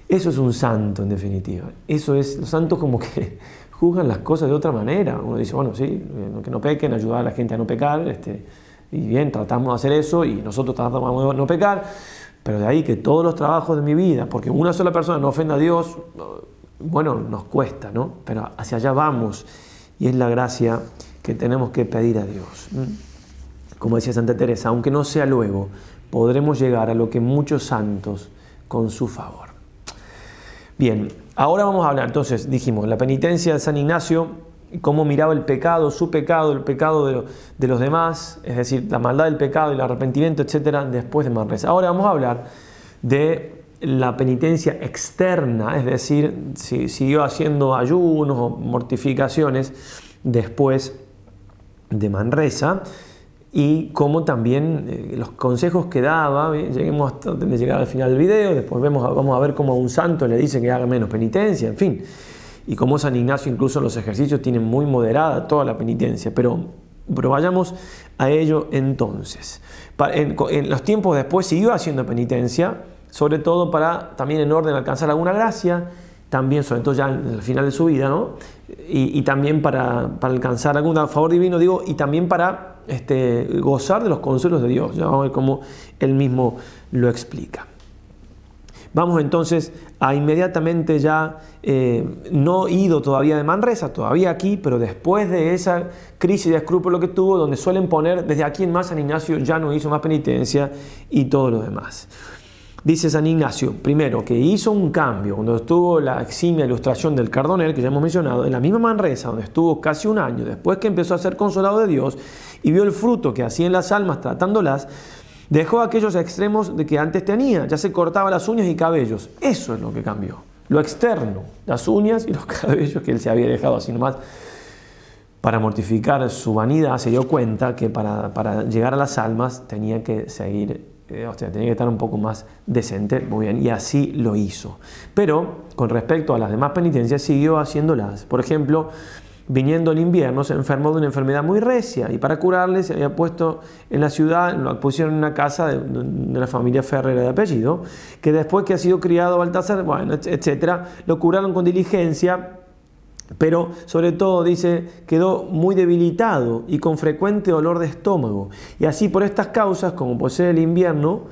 Eso es un santo en definitiva. Eso es, los santos como que juzgan las cosas de otra manera. Uno dice, bueno, sí, eh, que no pequen, ayudar a la gente a no pecar, este, y bien, tratamos de hacer eso y nosotros tratamos de no pecar, pero de ahí que todos los trabajos de mi vida, porque una sola persona no ofenda a Dios, bueno, nos cuesta, ¿no? Pero hacia allá vamos y es la gracia que tenemos que pedir a Dios. Como decía Santa Teresa, aunque no sea luego, podremos llegar a lo que muchos santos con su favor. Bien, ahora vamos a hablar, entonces dijimos, la penitencia de San Ignacio, cómo miraba el pecado, su pecado, el pecado de, los demás, es decir, la maldad del pecado y el arrepentimiento, etcétera, después de Manresa. Ahora vamos a hablar de la penitencia externa, es decir, si siguió haciendo ayunos o mortificaciones después de Manresa y cómo también eh, los consejos que daba, lleguemos hasta de llegar al final del video, después vemos, vamos a ver cómo a un santo le dice que haga menos penitencia, en fin, y cómo San Ignacio incluso en los ejercicios tiene muy moderada toda la penitencia, pero, pero vayamos a ello entonces. En, los tiempos después siguió haciendo penitencia, sobre todo para también en orden alcanzar alguna gracia, también sobre todo ya al final de su vida, ¿no? y, también para, para alcanzar algún favor divino, digo, y también para este, gozar de los consuelos de Dios. Vamos a ver cómo él mismo lo explica. Vamos entonces a inmediatamente ya, eh, no ido todavía de Manresa, todavía aquí, pero después de esa crisis de escrúpulo que tuvo, donde suelen poner, desde aquí en más San Ignacio ya no hizo más penitencia y todo lo demás. Dice San Ignacio, primero, que hizo un cambio cuando estuvo la eximia ilustración del Cardonel, que ya hemos mencionado, en la misma Manresa, donde estuvo casi un año, después que empezó a ser consolado de Dios y vio el fruto que hacía en las almas tratándolas, dejó aquellos extremos de que antes tenía, ya se cortaba las uñas y cabellos. Eso es lo que cambió. Lo externo, las uñas y los cabellos que él se había dejado así nomás. Para mortificar su vanidad se dio cuenta que para, para llegar a las almas tenía que seguir eh, o sea, tenía que estar un poco más decente, muy bien, y así lo hizo. Pero con respecto a las demás penitencias, siguió haciéndolas. Por ejemplo, viniendo el invierno, se enfermó de una enfermedad muy recia y para curarle se había puesto en la ciudad, lo pusieron en una casa de, de la familia Ferrera de apellido, que después que ha sido criado Baltasar, bueno, etcétera, lo curaron con diligencia pero sobre todo dice, quedó muy debilitado y con frecuente dolor de estómago. Y así por estas causas, como posee el invierno,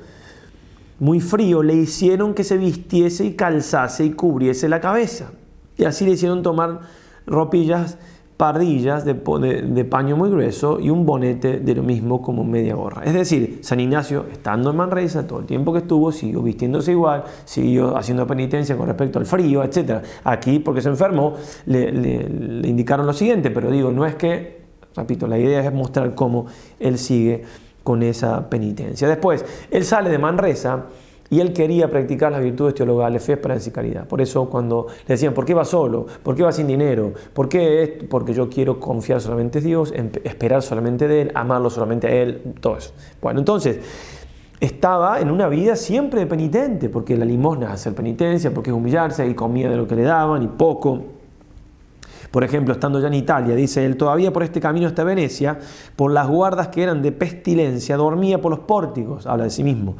muy frío, le hicieron que se vistiese y calzase y cubriese la cabeza. Y así le hicieron tomar ropillas pardillas de, paño muy grueso y un bonete de lo mismo como media gorra. Es decir, San Ignacio, estando en Manresa, todo el tiempo que estuvo, siguió vistiéndose igual, siguió haciendo penitencia con respecto al frío, etc. Aquí, porque se enfermó, le, le indicaron lo siguiente, pero digo, no es que, repito, la idea es mostrar cómo él sigue con esa penitencia. Después, él sale de Manresa y él quería practicar las virtudes teologales, fe, esperanza y caridad. Por eso cuando le decían, ¿por qué va solo? ¿Por qué va sin dinero? ¿Por qué esto? Porque yo quiero confiar solamente en Dios, esperar solamente de Él, amarlo solamente a Él, todo eso. Bueno, entonces, estaba en una vida siempre de penitente, porque la limosna es hacer penitencia, porque es humillarse y comía de lo que le daban y poco. Por ejemplo, estando ya en Italia, dice él, todavía por este camino hasta Venecia, por las guardas que eran de pestilencia, dormía por los pórticos, habla de sí mismo.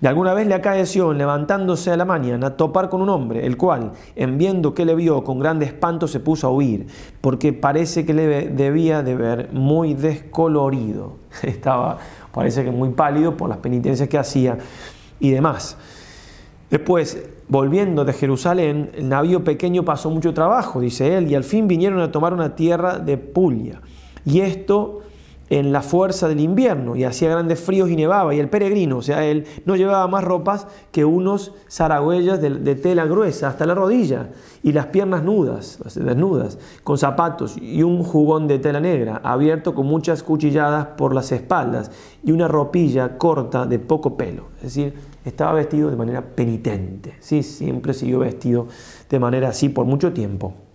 Y alguna vez le acaeció, levantándose a la mañana, topar con un hombre, el cual, en viendo que le vio, con grande espanto se puso a huir, porque parece que le debía de ver muy descolorido. Estaba, parece que muy pálido por las penitencias que hacía y demás. Después, volviendo de Jerusalén, el navío pequeño pasó mucho trabajo, dice él, y al fin vinieron a tomar una tierra de Puglia. Y esto en la fuerza del invierno y hacía grandes fríos y nevaba y el peregrino, o sea, él no llevaba más ropas que unos zaragüeyas de, tela gruesa hasta la rodilla y las piernas nudas, desnudas, con zapatos y un jubón de tela negra, abierto con muchas cuchilladas por las espaldas y una ropilla corta de poco pelo, es decir, estaba vestido de manera penitente, sí, siempre siguió vestido de manera así por mucho tiempo.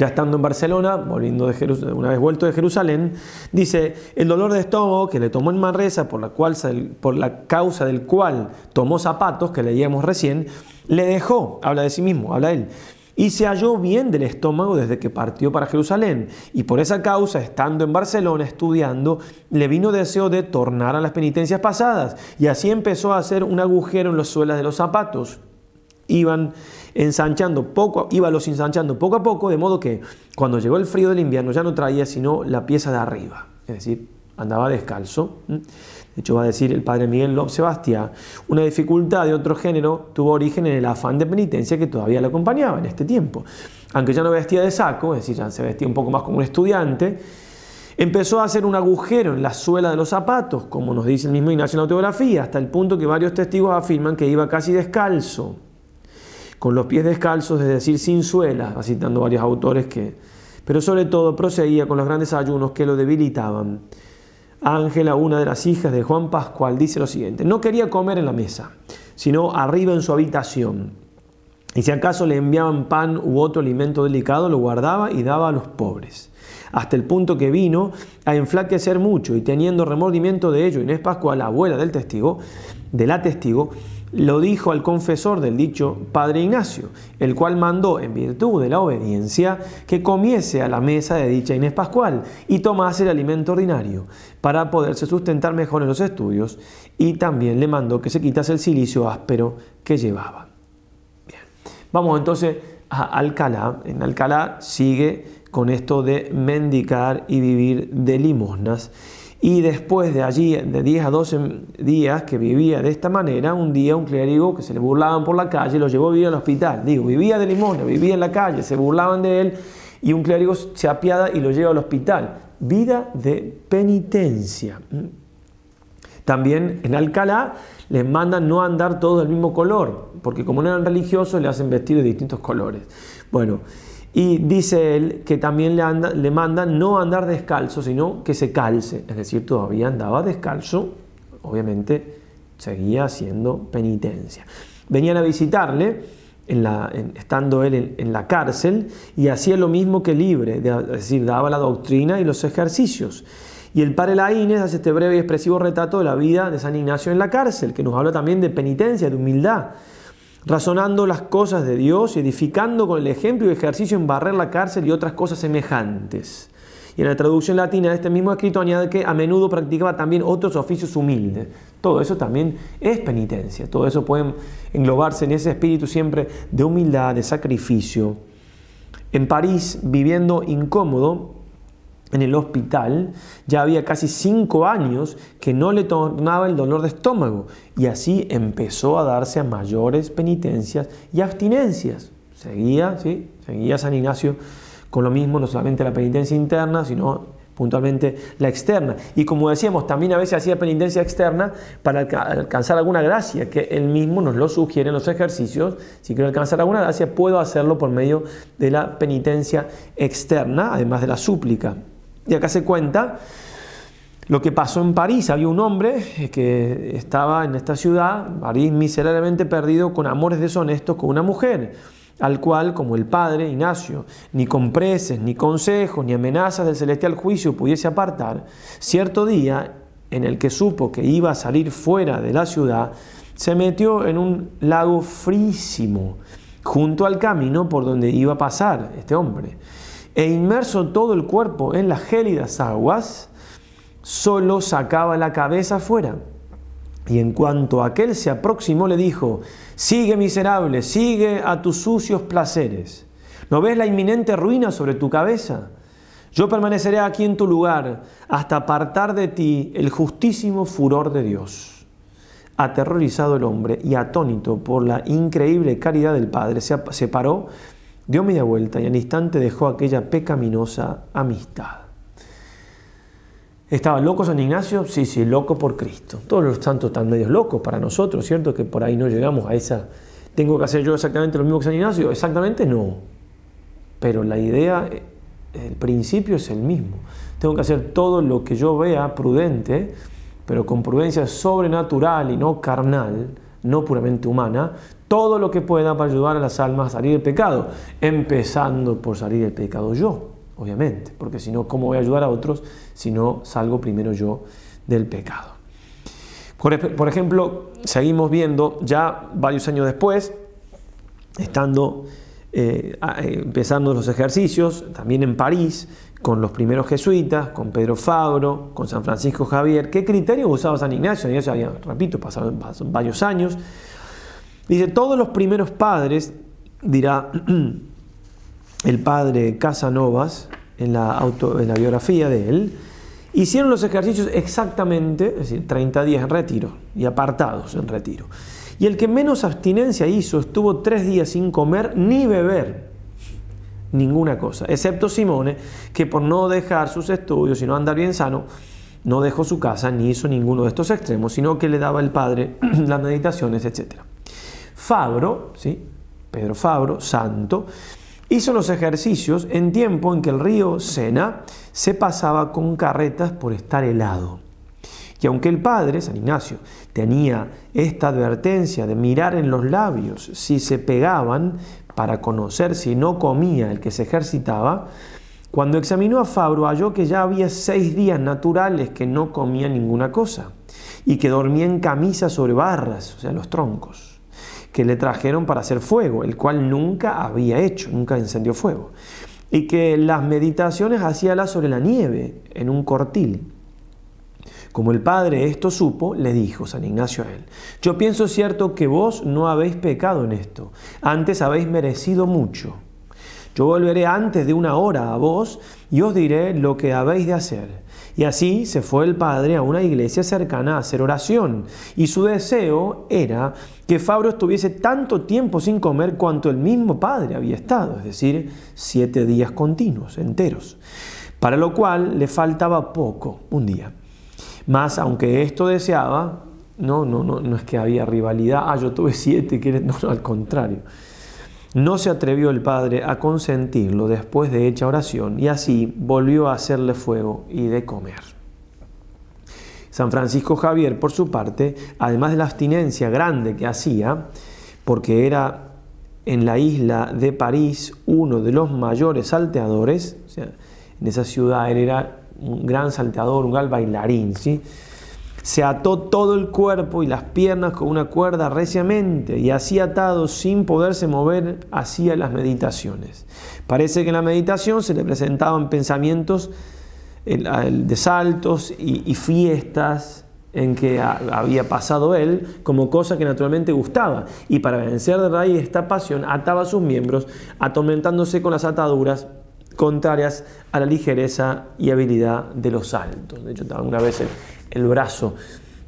Ya estando en Barcelona, volviendo de una vez vuelto de Jerusalén, dice, el dolor de estómago que le tomó en Manresa, por la, cual, por la causa del cual tomó zapatos, que leíamos recién, le dejó, habla de sí mismo, habla él, y se halló bien del estómago desde que partió para Jerusalén. Y por esa causa, estando en Barcelona estudiando, le vino deseo de tornar a las penitencias pasadas. Y así empezó a hacer un agujero en las suelas de los zapatos. Iban ensanchando poco, iba los ensanchando poco a poco, de modo que cuando llegó el frío del invierno ya no traía sino la pieza de arriba, es decir, andaba descalzo. De hecho, va a decir el padre Miguel López Sebastián, una dificultad de otro género tuvo origen en el afán de penitencia que todavía le acompañaba en este tiempo. Aunque ya no vestía de saco, es decir, ya se vestía un poco más como un estudiante, empezó a hacer un agujero en la suela de los zapatos, como nos dice el mismo Ignacio en la autografía, hasta el punto que varios testigos afirman que iba casi descalzo, con los pies descalzos, es decir, sin suela, citando varios autores que... Pero sobre todo proseguía con los grandes ayunos que lo debilitaban Ángela, una de las hijas de Juan Pascual, dice lo siguiente, no quería comer en la mesa, sino arriba en su habitación. Y si acaso le enviaban pan u otro alimento delicado, lo guardaba y daba a los pobres. Hasta el punto que vino a enflaquecer mucho y teniendo remordimiento de ello, Inés Pascual, la abuela del testigo, de la testigo, lo dijo al confesor del dicho Padre Ignacio, el cual mandó, en virtud de la obediencia, que comiese a la mesa de dicha Inés Pascual y tomase el alimento ordinario, para poderse sustentar mejor en los estudios, y también le mandó que se quitase el silicio áspero que llevaba. Bien. Vamos entonces a Alcalá. En Alcalá sigue con esto de mendicar y vivir de limosnas. Y después de allí, de 10 a 12 días que vivía de esta manera, un día un clérigo que se le burlaban por la calle lo llevó a vivir al hospital. Digo, vivía de limosna, vivía en la calle, se burlaban de él y un clérigo se apiada y lo lleva al hospital. Vida de penitencia. También en Alcalá les mandan no andar todos del mismo color, porque como no eran religiosos le hacen vestir de distintos colores. Bueno, y dice él que también le, anda, le mandan no andar descalzo, sino que se calce. Es decir, todavía andaba descalzo, obviamente seguía haciendo penitencia. Venían a visitarle, en la, estando él en, la cárcel, y hacía lo mismo que libre, es decir, daba la doctrina y los ejercicios. Y el padre Laínez hace este breve y expresivo retrato de la vida de San Ignacio en la cárcel, que nos habla también de penitencia, de humildad razonando las cosas de Dios edificando con el ejemplo y ejercicio en barrer la cárcel y otras cosas semejantes. Y en la traducción latina de este mismo escrito añade que a menudo practicaba también otros oficios humildes. Todo eso también es penitencia. Todo eso puede englobarse en ese espíritu siempre de humildad, de sacrificio. En París, viviendo incómodo, en el hospital, ya había casi cinco años que no le tornaba el dolor de estómago y así empezó a darse a mayores penitencias y abstinencias. Seguía, ¿sí? Seguía San Ignacio con lo mismo, no solamente la penitencia interna, sino puntualmente la externa. Y como decíamos, también a veces hacía penitencia externa para alcanzar alguna gracia, que él mismo nos lo sugiere en los ejercicios. Si quiero alcanzar alguna gracia, puedo hacerlo por medio de la penitencia externa, además de la súplica. Y acá se cuenta lo que pasó en París. Había un hombre que estaba en esta ciudad, París, miserablemente perdido con amores deshonestos con una mujer, al cual, como el padre Ignacio, ni con preces, ni consejos, ni amenazas del celestial juicio pudiese apartar, cierto día en el que supo que iba a salir fuera de la ciudad, se metió en un lago frísimo, junto al camino por donde iba a pasar este hombre e inmerso todo el cuerpo en las gélidas aguas, solo sacaba la cabeza afuera. Y en cuanto aquel se aproximó, le dijo, sigue miserable, sigue a tus sucios placeres. ¿No ves la inminente ruina sobre tu cabeza? Yo permaneceré aquí en tu lugar hasta apartar de ti el justísimo furor de Dios. Aterrorizado el hombre y atónito por la increíble caridad del Padre, se paró dio media vuelta y al instante dejó aquella pecaminosa amistad. ¿Estaba loco San Ignacio? Sí, sí, loco por Cristo. Todos los santos están medios locos para nosotros, ¿cierto? Que por ahí no llegamos a esa... ¿Tengo que hacer yo exactamente lo mismo que San Ignacio? Exactamente no. Pero la idea, el principio es el mismo. Tengo que hacer todo lo que yo vea prudente, pero con prudencia sobrenatural y no carnal, no puramente humana, todo lo que pueda para ayudar a las almas a salir del pecado, empezando por salir del pecado yo, obviamente, porque si no, ¿cómo voy a ayudar a otros si no salgo primero yo del pecado? Por, ejemplo, seguimos viendo ya varios años después, estando eh, eh, empezando los ejercicios, también en París, con los primeros jesuitas, con Pedro Fabro, con San Francisco Javier. ¿Qué criterio usaba San Ignacio? San Ignacio había, repito, pasado varios años. Dice, todos los primeros padres, dirá el padre Casanovas en la, en la biografía de él, hicieron los ejercicios exactamente, es decir, 30 días en retiro y apartados en retiro. Y el que menos abstinencia hizo estuvo tres días sin comer ni beber ninguna cosa, excepto Simone, que por no dejar sus estudios y no andar bien sano, no dejó su casa ni hizo ninguno de estos extremos, sino que le daba el Padre las meditaciones, etc. Fabro, ¿sí? Pedro Fabro, santo, hizo los ejercicios en tiempo en que el río Sena se pasaba con carretas por estar helado. Y aunque el padre, San Ignacio, tenía esta advertencia de mirar en los labios si se pegaban para conocer si no comía el que se ejercitaba, cuando examinó a Fabro halló que ya había seis días naturales que no comía ninguna cosa y que dormía en camisa sobre barras, o sea, los troncos, que le trajeron para hacer fuego, el cual nunca había hecho, nunca encendió fuego, y que las meditaciones hacía sobre la nieve en un cortil como el Padre esto supo, le dijo San Ignacio a él, yo pienso cierto que vos no habéis pecado en esto, antes habéis merecido mucho. Yo volveré antes de una hora a vos y os diré lo que habéis de hacer. Y así se fue el padre a una iglesia cercana a hacer oración. Y su deseo era que Fabro estuviese tanto tiempo sin comer cuanto el mismo padre había estado, es decir, siete días continuos, enteros. Para lo cual le faltaba poco, un día. Más, aunque esto deseaba, no, no, no, no es que había rivalidad, ah, yo tuve siete, no, no, al contrario. No se atrevió el padre a consentirlo después de hecha oración y así volvió a hacerle fuego y de comer. San Francisco Javier, por su parte, además de la abstinencia grande que hacía, porque era en la isla de París uno de los mayores salteadores, o sea, en esa ciudad él era un gran salteador, un gran bailarín, ¿sí? Se ató todo el cuerpo y las piernas con una cuerda reciamente y así atado sin poderse mover hacía las meditaciones. Parece que en la meditación se le presentaban pensamientos de saltos y, fiestas en que había pasado él como cosa que naturalmente gustaba y para vencer de raíz esta pasión ataba sus miembros atormentándose con las ataduras contrarias a la ligereza y habilidad de los saltos. De hecho, una vez el, brazo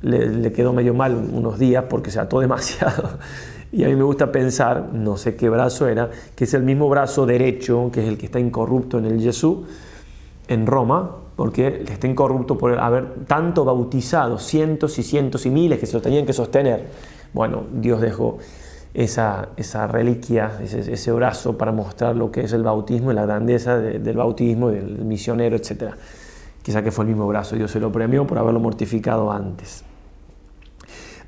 le, quedó medio mal unos días porque se ató demasiado. Y a mí me gusta pensar, no sé qué brazo era, que es el mismo brazo derecho, que es el que está incorrupto en el Jesús, en Roma, porque está incorrupto por haber tanto bautizado, cientos y cientos y miles que se lo tenían que sostener. Bueno, Dios dejó esa, esa reliquia, ese, brazo para mostrar lo que es el bautismo y la grandeza del bautismo, del misionero, etc. Quizá que fue el mismo brazo, Dios se lo premió por haberlo mortificado antes.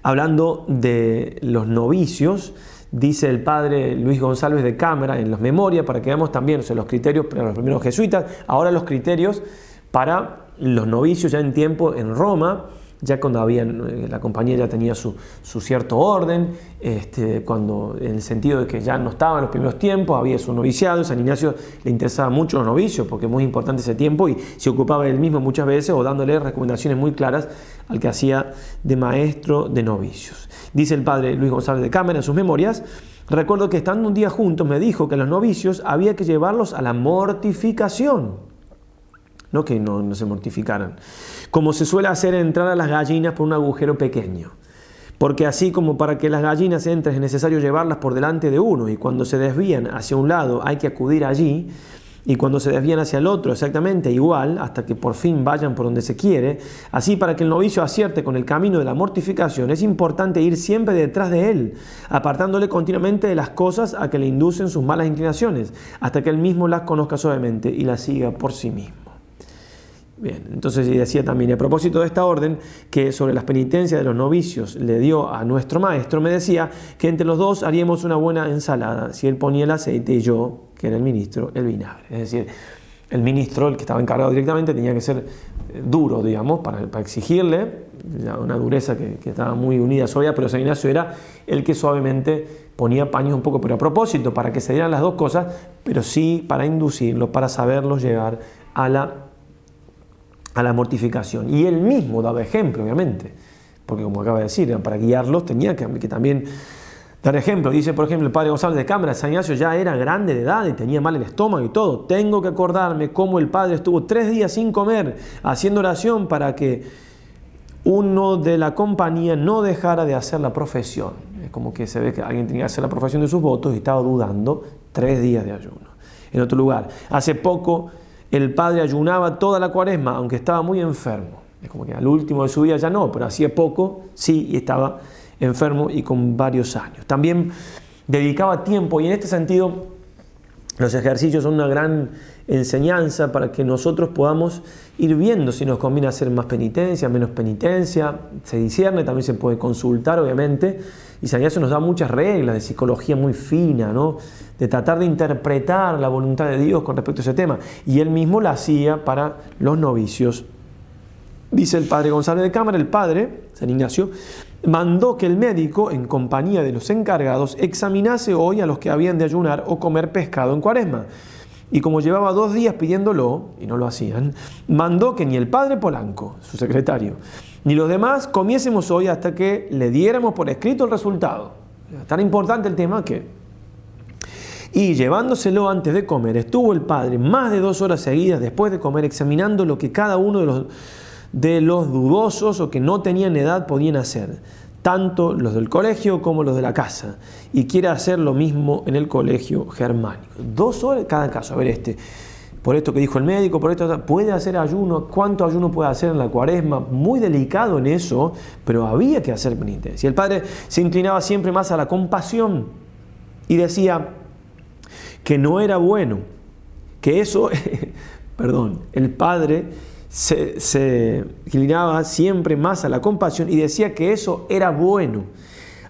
Hablando de los novicios, dice el padre Luis González de Cámara en los Memorias, para que veamos también los criterios para los primeros jesuitas, ahora los criterios para los novicios ya en tiempo en Roma, ya cuando había, eh, la compañía ya tenía su, cierto orden, este, cuando, en el sentido de que ya no estaba en los primeros tiempos, había su noviciado, San Ignacio le interesaba mucho los novicios, porque es muy importante ese tiempo, y se ocupaba él mismo muchas veces o dándole recomendaciones muy claras al que hacía de maestro de novicios. Dice el padre Luis González de Cámara en sus memorias, recuerdo que estando un día juntos me dijo que los novicios había que llevarlos a la mortificación no que no, se mortificaran. Como se suele hacer entrar a las gallinas por un agujero pequeño. Porque así como para que las gallinas entren es necesario llevarlas por delante de uno y cuando se desvían hacia un lado hay que acudir allí y cuando se desvían hacia el otro exactamente igual hasta que por fin vayan por donde se quiere, así para que el novicio acierte con el camino de la mortificación es importante ir siempre detrás de él, apartándole continuamente de las cosas a que le inducen sus malas inclinaciones, hasta que él mismo las conozca suavemente y las siga por sí mismo Bien, entonces decía también, a propósito de esta orden, que sobre las penitencias de los novicios le dio a nuestro maestro, me decía que entre los dos haríamos una buena ensalada, si él ponía el aceite y yo, que era el ministro, el vinagre. Es decir, el ministro, el que estaba encargado directamente, tenía que ser eh, duro, digamos, para, exigirle, una dureza que, estaba muy unida a su pero San Ignacio era el que suavemente ponía paños un poco, pero a propósito, para que se dieran las dos cosas, pero sí para inducirlos, para saberlos llegar a la a la mortificación. Y él mismo daba ejemplo, obviamente, porque como acaba de decir, para guiarlos tenía que, también dar ejemplo. Dice, por ejemplo, el padre González de Cámara, San Ignacio ya era grande de edad y tenía mal el estómago y todo. Tengo que acordarme cómo el padre estuvo tres días sin comer, haciendo oración para que uno de la compañía no dejara de hacer la profesión. Es como que se ve que alguien tenía que hacer la profesión de sus votos y estaba dudando tres días de ayuno. En otro lugar, hace poco el padre ayunaba toda la cuaresma, aunque estaba muy enfermo. Es como que al último de su vida ya no, pero hacía poco sí y estaba enfermo y con varios años. También dedicaba tiempo y en este sentido los ejercicios son una gran enseñanza para que nosotros podamos ir viendo si nos conviene hacer más penitencia, menos penitencia, se discierne, también se puede consultar obviamente, y San Ignacio nos da muchas reglas de psicología muy fina, ¿no? de tratar de interpretar la voluntad de Dios con respecto a ese tema, y él mismo la hacía para los novicios. Dice el padre González de Cámara, el padre, San Ignacio, mandó que el médico, en compañía de los encargados, examinase hoy a los que habían de ayunar o comer pescado en cuaresma. Y como llevaba dos días pidiéndolo, y no lo hacían, mandó que ni el padre Polanco, su secretario, ni los demás comiésemos hoy hasta que le diéramos por escrito el resultado. Tan importante el tema que... Y llevándoselo antes de comer, estuvo el padre más de dos horas seguidas después de comer examinando lo que cada uno de los, dudosos o que no tenían edad podían hacer tanto los del colegio como los de la casa, y quiere hacer lo mismo en el colegio germánico. Dos horas cada caso, a ver este, por esto que dijo el médico, por esto, puede hacer ayuno, cuánto ayuno puede hacer en la cuaresma, muy delicado en eso, pero había que hacer penitencia. El padre se inclinaba siempre más a la compasión y decía que no era bueno, que eso, perdón, el padre se, inclinaba siempre más a la compasión y decía que eso era bueno.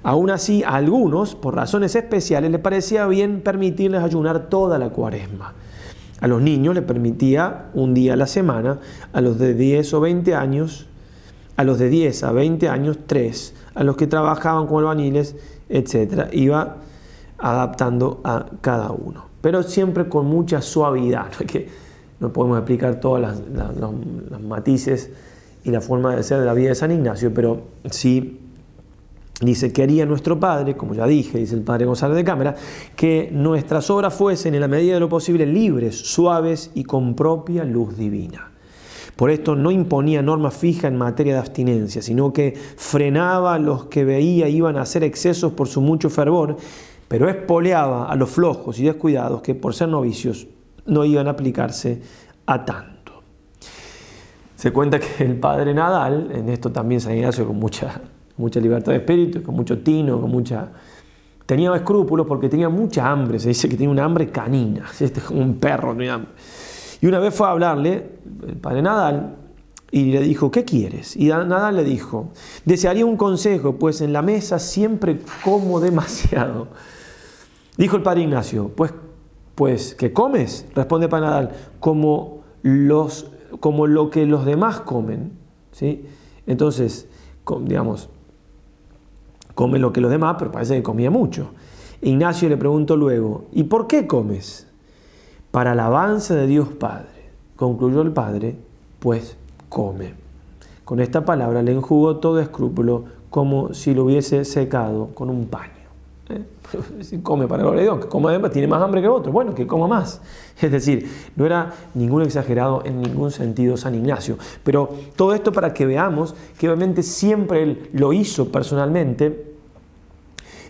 Aún así, a algunos, por razones especiales, le parecía bien permitirles ayunar toda la cuaresma. A los niños les permitía un día a la semana, a los de 10 o 20 años, a los de 10 a 20 años, tres, a los que trabajaban como albañiles, etc. Iba adaptando a cada uno, pero siempre con mucha suavidad. que no podemos explicar todos los, matices y la forma de ser de la vida de San Ignacio, pero sí dice que haría nuestro Padre, como ya dije, dice el Padre González de Cámara, que nuestras obras fuesen en la medida de lo posible libres, suaves y con propia luz divina. Por esto no imponía norma fija en materia de abstinencia, sino que frenaba a los que veía iban a hacer excesos por su mucho fervor, pero espoleaba a los flojos y descuidados que por ser novicios no iban a aplicarse a tanto. Se cuenta que el padre Nadal, en esto también San Ignacio con mucha, mucha libertad de espíritu, con mucho tino, con mucha... Tenía escrúpulos porque tenía mucha hambre, se dice que tenía una hambre canina, este como un perro. Y una vez fue a hablarle, el padre Nadal, y le dijo, ¿qué quieres? Y Nadal le dijo, desearía un consejo, pues en la mesa siempre como demasiado. Dijo el padre Ignacio, pues pues, ¿qué comes? Responde Panadal, como, los, como lo que los demás comen. ¿sí? Entonces, digamos, come lo que los demás, pero parece que comía mucho. Ignacio le preguntó luego, ¿y por qué comes? Para alabanza de Dios Padre. Concluyó el Padre, pues come. Con esta palabra le enjugó todo escrúpulo como si lo hubiese secado con un paño. ¿Eh? come para el Dios, que coma además, tiene más hambre que otro, bueno, que coma más. Es decir, no era ningún exagerado en ningún sentido San Ignacio. Pero todo esto para que veamos que obviamente siempre él lo hizo personalmente,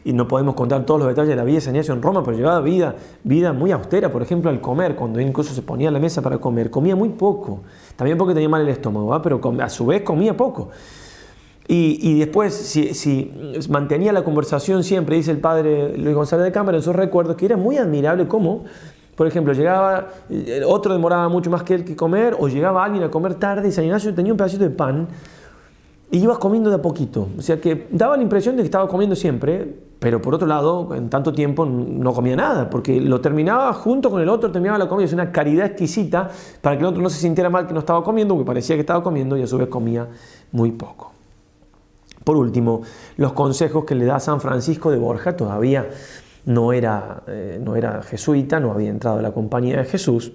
y no podemos contar todos los detalles de la vida de San Ignacio en Roma, pero llevaba vida, vida muy austera, por ejemplo, al comer, cuando incluso se ponía a la mesa para comer, comía muy poco, también porque tenía mal el estómago, pero a su vez comía poco. Y, después, si, mantenía la conversación siempre, dice el padre Luis González de Cámara en sus recuerdos, que era muy admirable cómo Por ejemplo, llegaba, otro demoraba mucho más que él que comer, o llegaba alguien a comer tarde y San Ignacio tenía un pedacito de pan y ibas comiendo de a poquito. O sea que daba la impresión de que estaba comiendo siempre, pero por otro lado, en tanto tiempo no comía nada, porque lo terminaba junto con el otro, terminaba la comida. Es una caridad exquisita para que el otro no se sintiera mal que no estaba comiendo, porque parecía que estaba comiendo y a su vez comía muy poco. Por último, los consejos que le da San Francisco de Borja, todavía no era, eh, no era jesuita, no había entrado en la compañía de Jesús,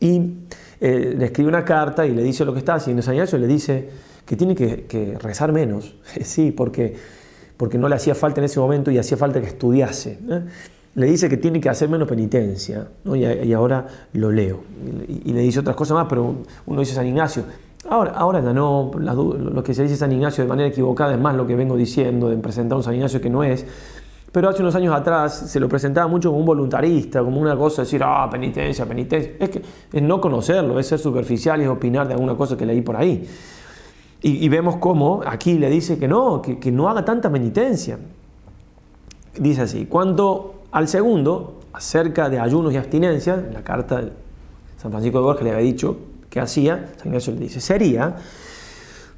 y eh, le escribe una carta y le dice lo que está haciendo San Ignacio, le dice que tiene que, rezar menos, sí, porque, porque no le hacía falta en ese momento y hacía falta que estudiase. ¿eh? Le dice que tiene que hacer menos penitencia, y, ahora lo leo. Y, le dice otras cosas más, pero uno dice San Ignacio. Ahora, ahora ya no, lo que se dice San Ignacio de manera equivocada es más lo que vengo diciendo, de presentar un San Ignacio que no es. Pero hace unos años atrás se lo presentaba mucho como un voluntarista, como una cosa de decir, ah, penitencia, penitencia. Es que es no conocerlo, es ser superficial y opinar de alguna cosa que leí por ahí. Y, vemos cómo aquí le dice que no, que, no haga tanta penitencia. Dice así, cuanto al segundo, acerca de ayunos y abstinencia, en la carta de San Francisco de Borges le había dicho que hacía, San Ignacio le dice, sería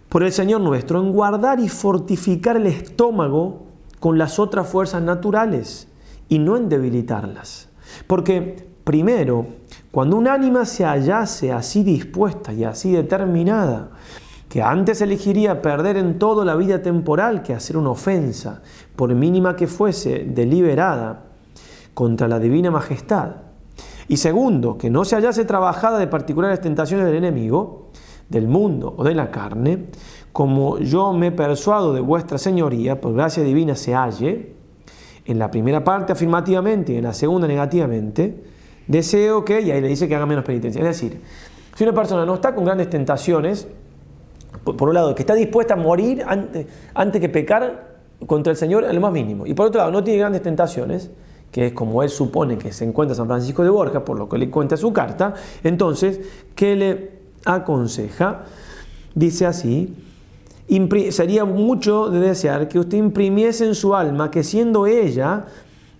por el Señor nuestro en guardar y fortificar el estómago con las otras fuerzas naturales y no en debilitarlas. Porque primero, cuando un ánima se hallase así dispuesta y así determinada, que antes elegiría perder en todo la vida temporal que hacer una ofensa, por mínima que fuese, deliberada, contra la divina majestad. Y segundo, que no se hallase trabajada de particulares tentaciones del enemigo, del mundo o de la carne, como yo me persuado de vuestra señoría, por gracia divina se halle, en la primera parte afirmativamente y en la segunda negativamente, deseo que, y ahí le dice que haga menos penitencia. Es decir, si una persona no está con grandes tentaciones, por, un lado, que está dispuesta a morir antes, antes que pecar contra el Señor en lo más mínimo, y por otro lado, no tiene grandes tentaciones, que es como él supone que se encuentra San Francisco de Borja, por lo que le cuenta su carta, entonces, ¿qué le aconseja? Dice así, sería mucho de desear que usted imprimiese en su alma que siendo ella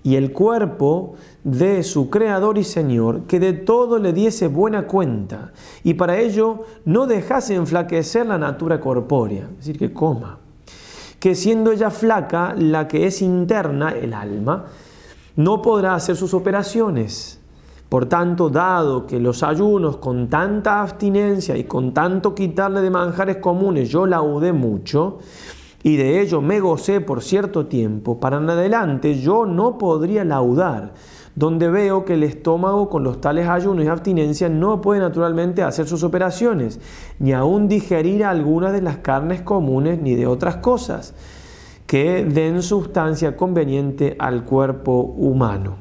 y el cuerpo de su Creador y Señor, que de todo le diese buena cuenta, y para ello no dejase enflaquecer la natura corpórea, es decir, que coma, que siendo ella flaca, la que es interna, el alma, no podrá hacer sus operaciones, por tanto, dado que los ayunos con tanta abstinencia y con tanto quitarle de manjares comunes yo laudé mucho, y de ello me gocé por cierto tiempo, para en adelante yo no podría laudar, donde veo que el estómago con los tales ayunos y abstinencias no puede naturalmente hacer sus operaciones, ni aún digerir algunas de las carnes comunes ni de otras cosas que den sustancia conveniente al cuerpo humano.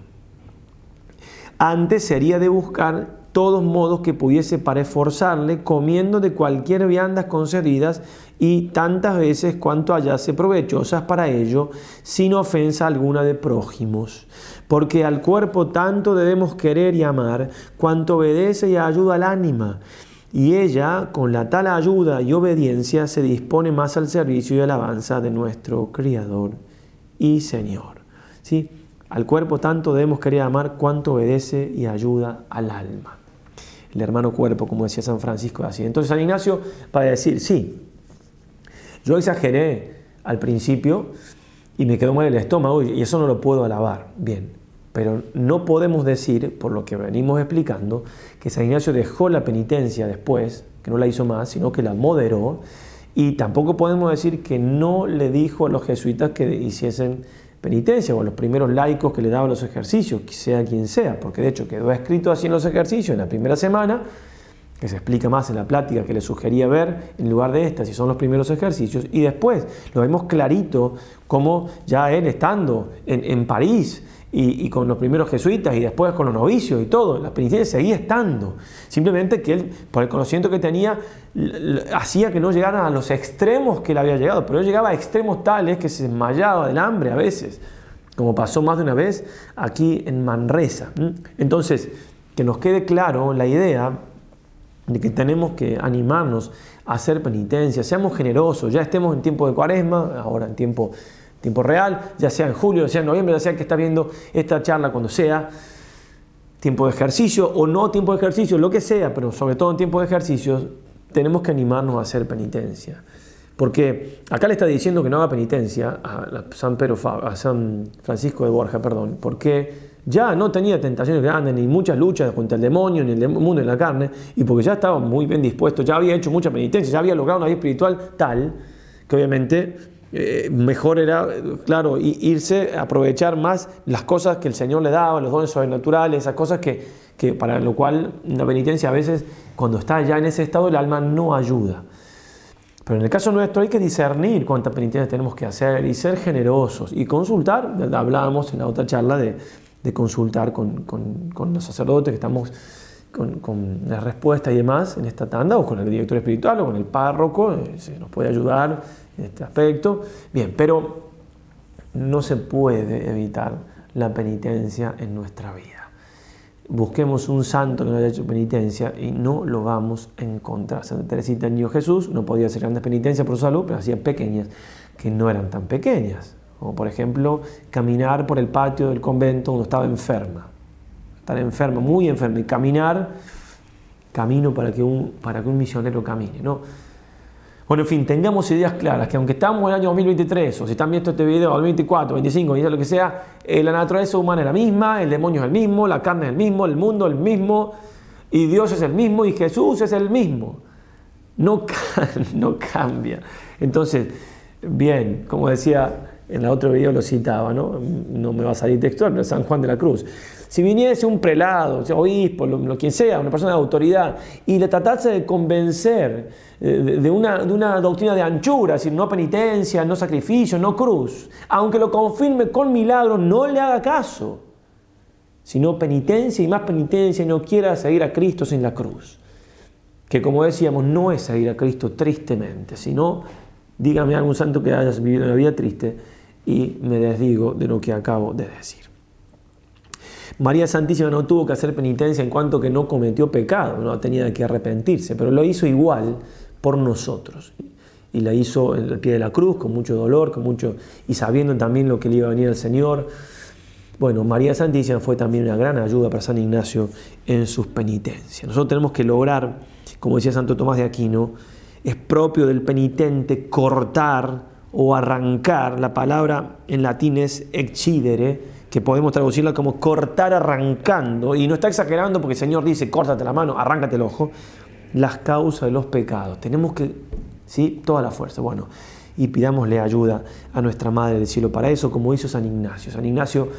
Antes sería de buscar todos modos que pudiese para esforzarle, comiendo de cualquier viandas concedidas y tantas veces cuanto hallase provechosas para ello, sin ofensa alguna de prójimos. Porque al cuerpo tanto debemos querer y amar, cuanto obedece y ayuda al ánima, y ella, con la tal ayuda y obediencia, se dispone más al servicio y alabanza de nuestro Criador y Señor. ¿Sí? Al cuerpo tanto debemos querer amar cuanto obedece y ayuda al alma. El hermano cuerpo, como decía San Francisco, así. Entonces San Ignacio va a decir, sí, yo exageré al principio y me quedó mal el estómago y eso no lo puedo alabar. Bien, pero no podemos decir, por lo que venimos explicando, que San Ignacio dejó la penitencia después, que no la hizo más, sino que la moderó. Y tampoco podemos decir que no le dijo a los jesuitas que hiciesen penitencia o a los primeros laicos que le daban los ejercicios, sea quien sea, porque de hecho quedó escrito así en los ejercicios en la primera semana, que se explica más en la plática que le sugería ver en lugar de esta, si son los primeros ejercicios, y después lo vemos clarito como ya él estando en, en París, y, con los primeros jesuitas y después con los novicios y todo. La penitencia seguía estando. Simplemente que él, por el conocimiento que tenía, hacía que no llegaran a los extremos que él había llegado. Pero él llegaba a extremos tales que se desmayaba del hambre a veces, como pasó más de una vez aquí en Manresa. Entonces, que nos quede claro la idea de que tenemos que animarnos a hacer penitencia, seamos generosos, ya estemos en tiempo de cuaresma, ahora en tiempo tiempo real, ya sea en julio, ya sea en noviembre, ya sea que está viendo esta charla cuando sea. tiempo de ejercicio o no tiempo de ejercicio, lo que sea, pero sobre todo en tiempo de ejercicio, tenemos que animarnos a hacer penitencia. Porque acá le está diciendo que no haga penitencia a San, Pedro, a San Francisco de Borja, perdón, porque ya no tenía tentaciones grandes, ni muchas luchas contra el demonio, ni el mundo de la carne, y porque ya estaba muy bien dispuesto, ya había hecho mucha penitencia, ya había logrado una vida espiritual tal que obviamente eh, mejor era, claro, irse aprovechar más las cosas que el Señor le daba, los dones sobrenaturales, esas cosas que, que para lo cual una penitencia a veces, cuando está ya en ese estado, el alma no ayuda. Pero en el caso nuestro hay que discernir cuántas penitencias tenemos que hacer y ser generosos y consultar. Hablábamos en la otra charla de, consultar con, los sacerdotes que estamos con, la respuesta y demás en esta tanda, o con el director espiritual o con el párroco, eh, se nos puede ayudar este aspecto. Bien, pero no se puede evitar la penitencia en nuestra vida busquemos un santo que no haya hecho penitencia y no lo vamos a encontrar. Santa Teresita Niño Jesús no podía hacer grandes penitencias por su salud, pero hacía pequeñas, que no eran tan pequeñas. Como por ejemplo, caminar por el patio del convento cuando estaba enferma. Estar enferma, muy enferma, y caminar, camino para que un, para que un misionero camine. ¿no? Bueno, en fin, tengamos ideas claras, que aunque estamos en el año 2023, o si están viendo este video 2024, 25, lo que sea, eh, la naturaleza humana es la misma, el demonio es el mismo, la carne es el mismo, el mundo es el mismo, y Dios es el mismo, y Jesús es el mismo. No, no cambia. Entonces, bien, como decía en el otro video lo citaba, ¿no? no me va a salir textual, pero San Juan de la Cruz. Si viniese un prelado, obispo, lo, quien sea, una persona de autoridad, y le tratase de convencer eh, de, una, de una doctrina de anchura, es decir, no penitencia, no sacrificio, no cruz, aunque lo confirme con milagro, no le haga caso, sino penitencia y más penitencia, y no quiera seguir a Cristo sin la cruz. Que como decíamos, no es seguir a Cristo tristemente, sino, dígame algún santo que hayas vivido una vida triste y me desdigo de lo que acabo de decir. María Santísima no tuvo que hacer penitencia en cuanto que no cometió pecado, no tenía que arrepentirse, pero lo hizo igual por nosotros. Y la hizo en el pie de la cruz, con mucho dolor, con mucho, y sabiendo también lo que le iba a venir al Señor. Bueno, María Santísima fue también una gran ayuda para San Ignacio en sus penitencias. Nosotros tenemos que lograr, como decía Santo Tomás de Aquino, es propio del penitente cortar o arrancar, la palabra en latín es excidere, que podemos traducirla como cortar arrancando, y no está exagerando porque el Señor dice, córtate la mano, arráncate el ojo, las causas de los pecados. Tenemos que, ¿sí? Toda la fuerza. Bueno, y pidámosle ayuda a nuestra Madre del Cielo para eso, como hizo San Ignacio. San Ignacio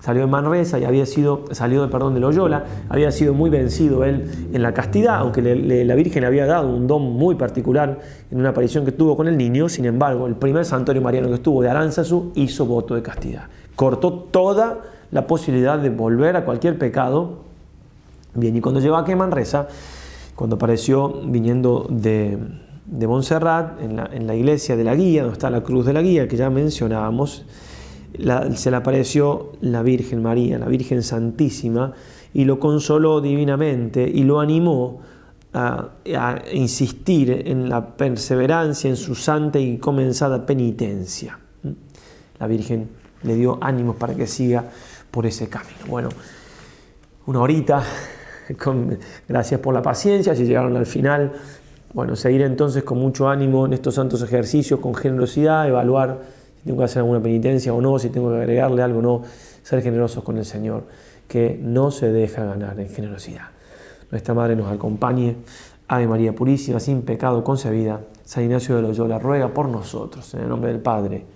salió de Manresa y había sido, salió perdón, de Loyola, había sido muy vencido él en la castidad, aunque la Virgen le había dado un don muy particular en una aparición que tuvo con el niño, sin embargo, el primer santuario mariano que estuvo de Aranzazu hizo voto de castidad cortó toda la posibilidad de volver a cualquier pecado. Bien, y cuando llegó a Manresa, cuando apareció viniendo de, de Montserrat, en la, iglesia de la guía, donde está la cruz de la guía que ya mencionábamos, se le apareció la Virgen María, la Virgen Santísima, y lo consoló divinamente y lo animó a, a, insistir en la perseverancia en su santa y comenzada penitencia. La Virgen le dio ánimos para que siga por ese camino. Bueno, una horita, gracias por la paciencia, si llegaron al final. Bueno, seguir entonces con mucho ánimo en estos santos ejercicios, con generosidad, evaluar si tengo que hacer alguna penitencia o no, si tengo que agregarle algo o no, ser generosos con el Señor, que no se deja ganar en generosidad. Nuestra Madre nos acompañe. Ave María Purísima, sin pecado concebida. San Ignacio de Loyola ruega por nosotros, en el nombre del Padre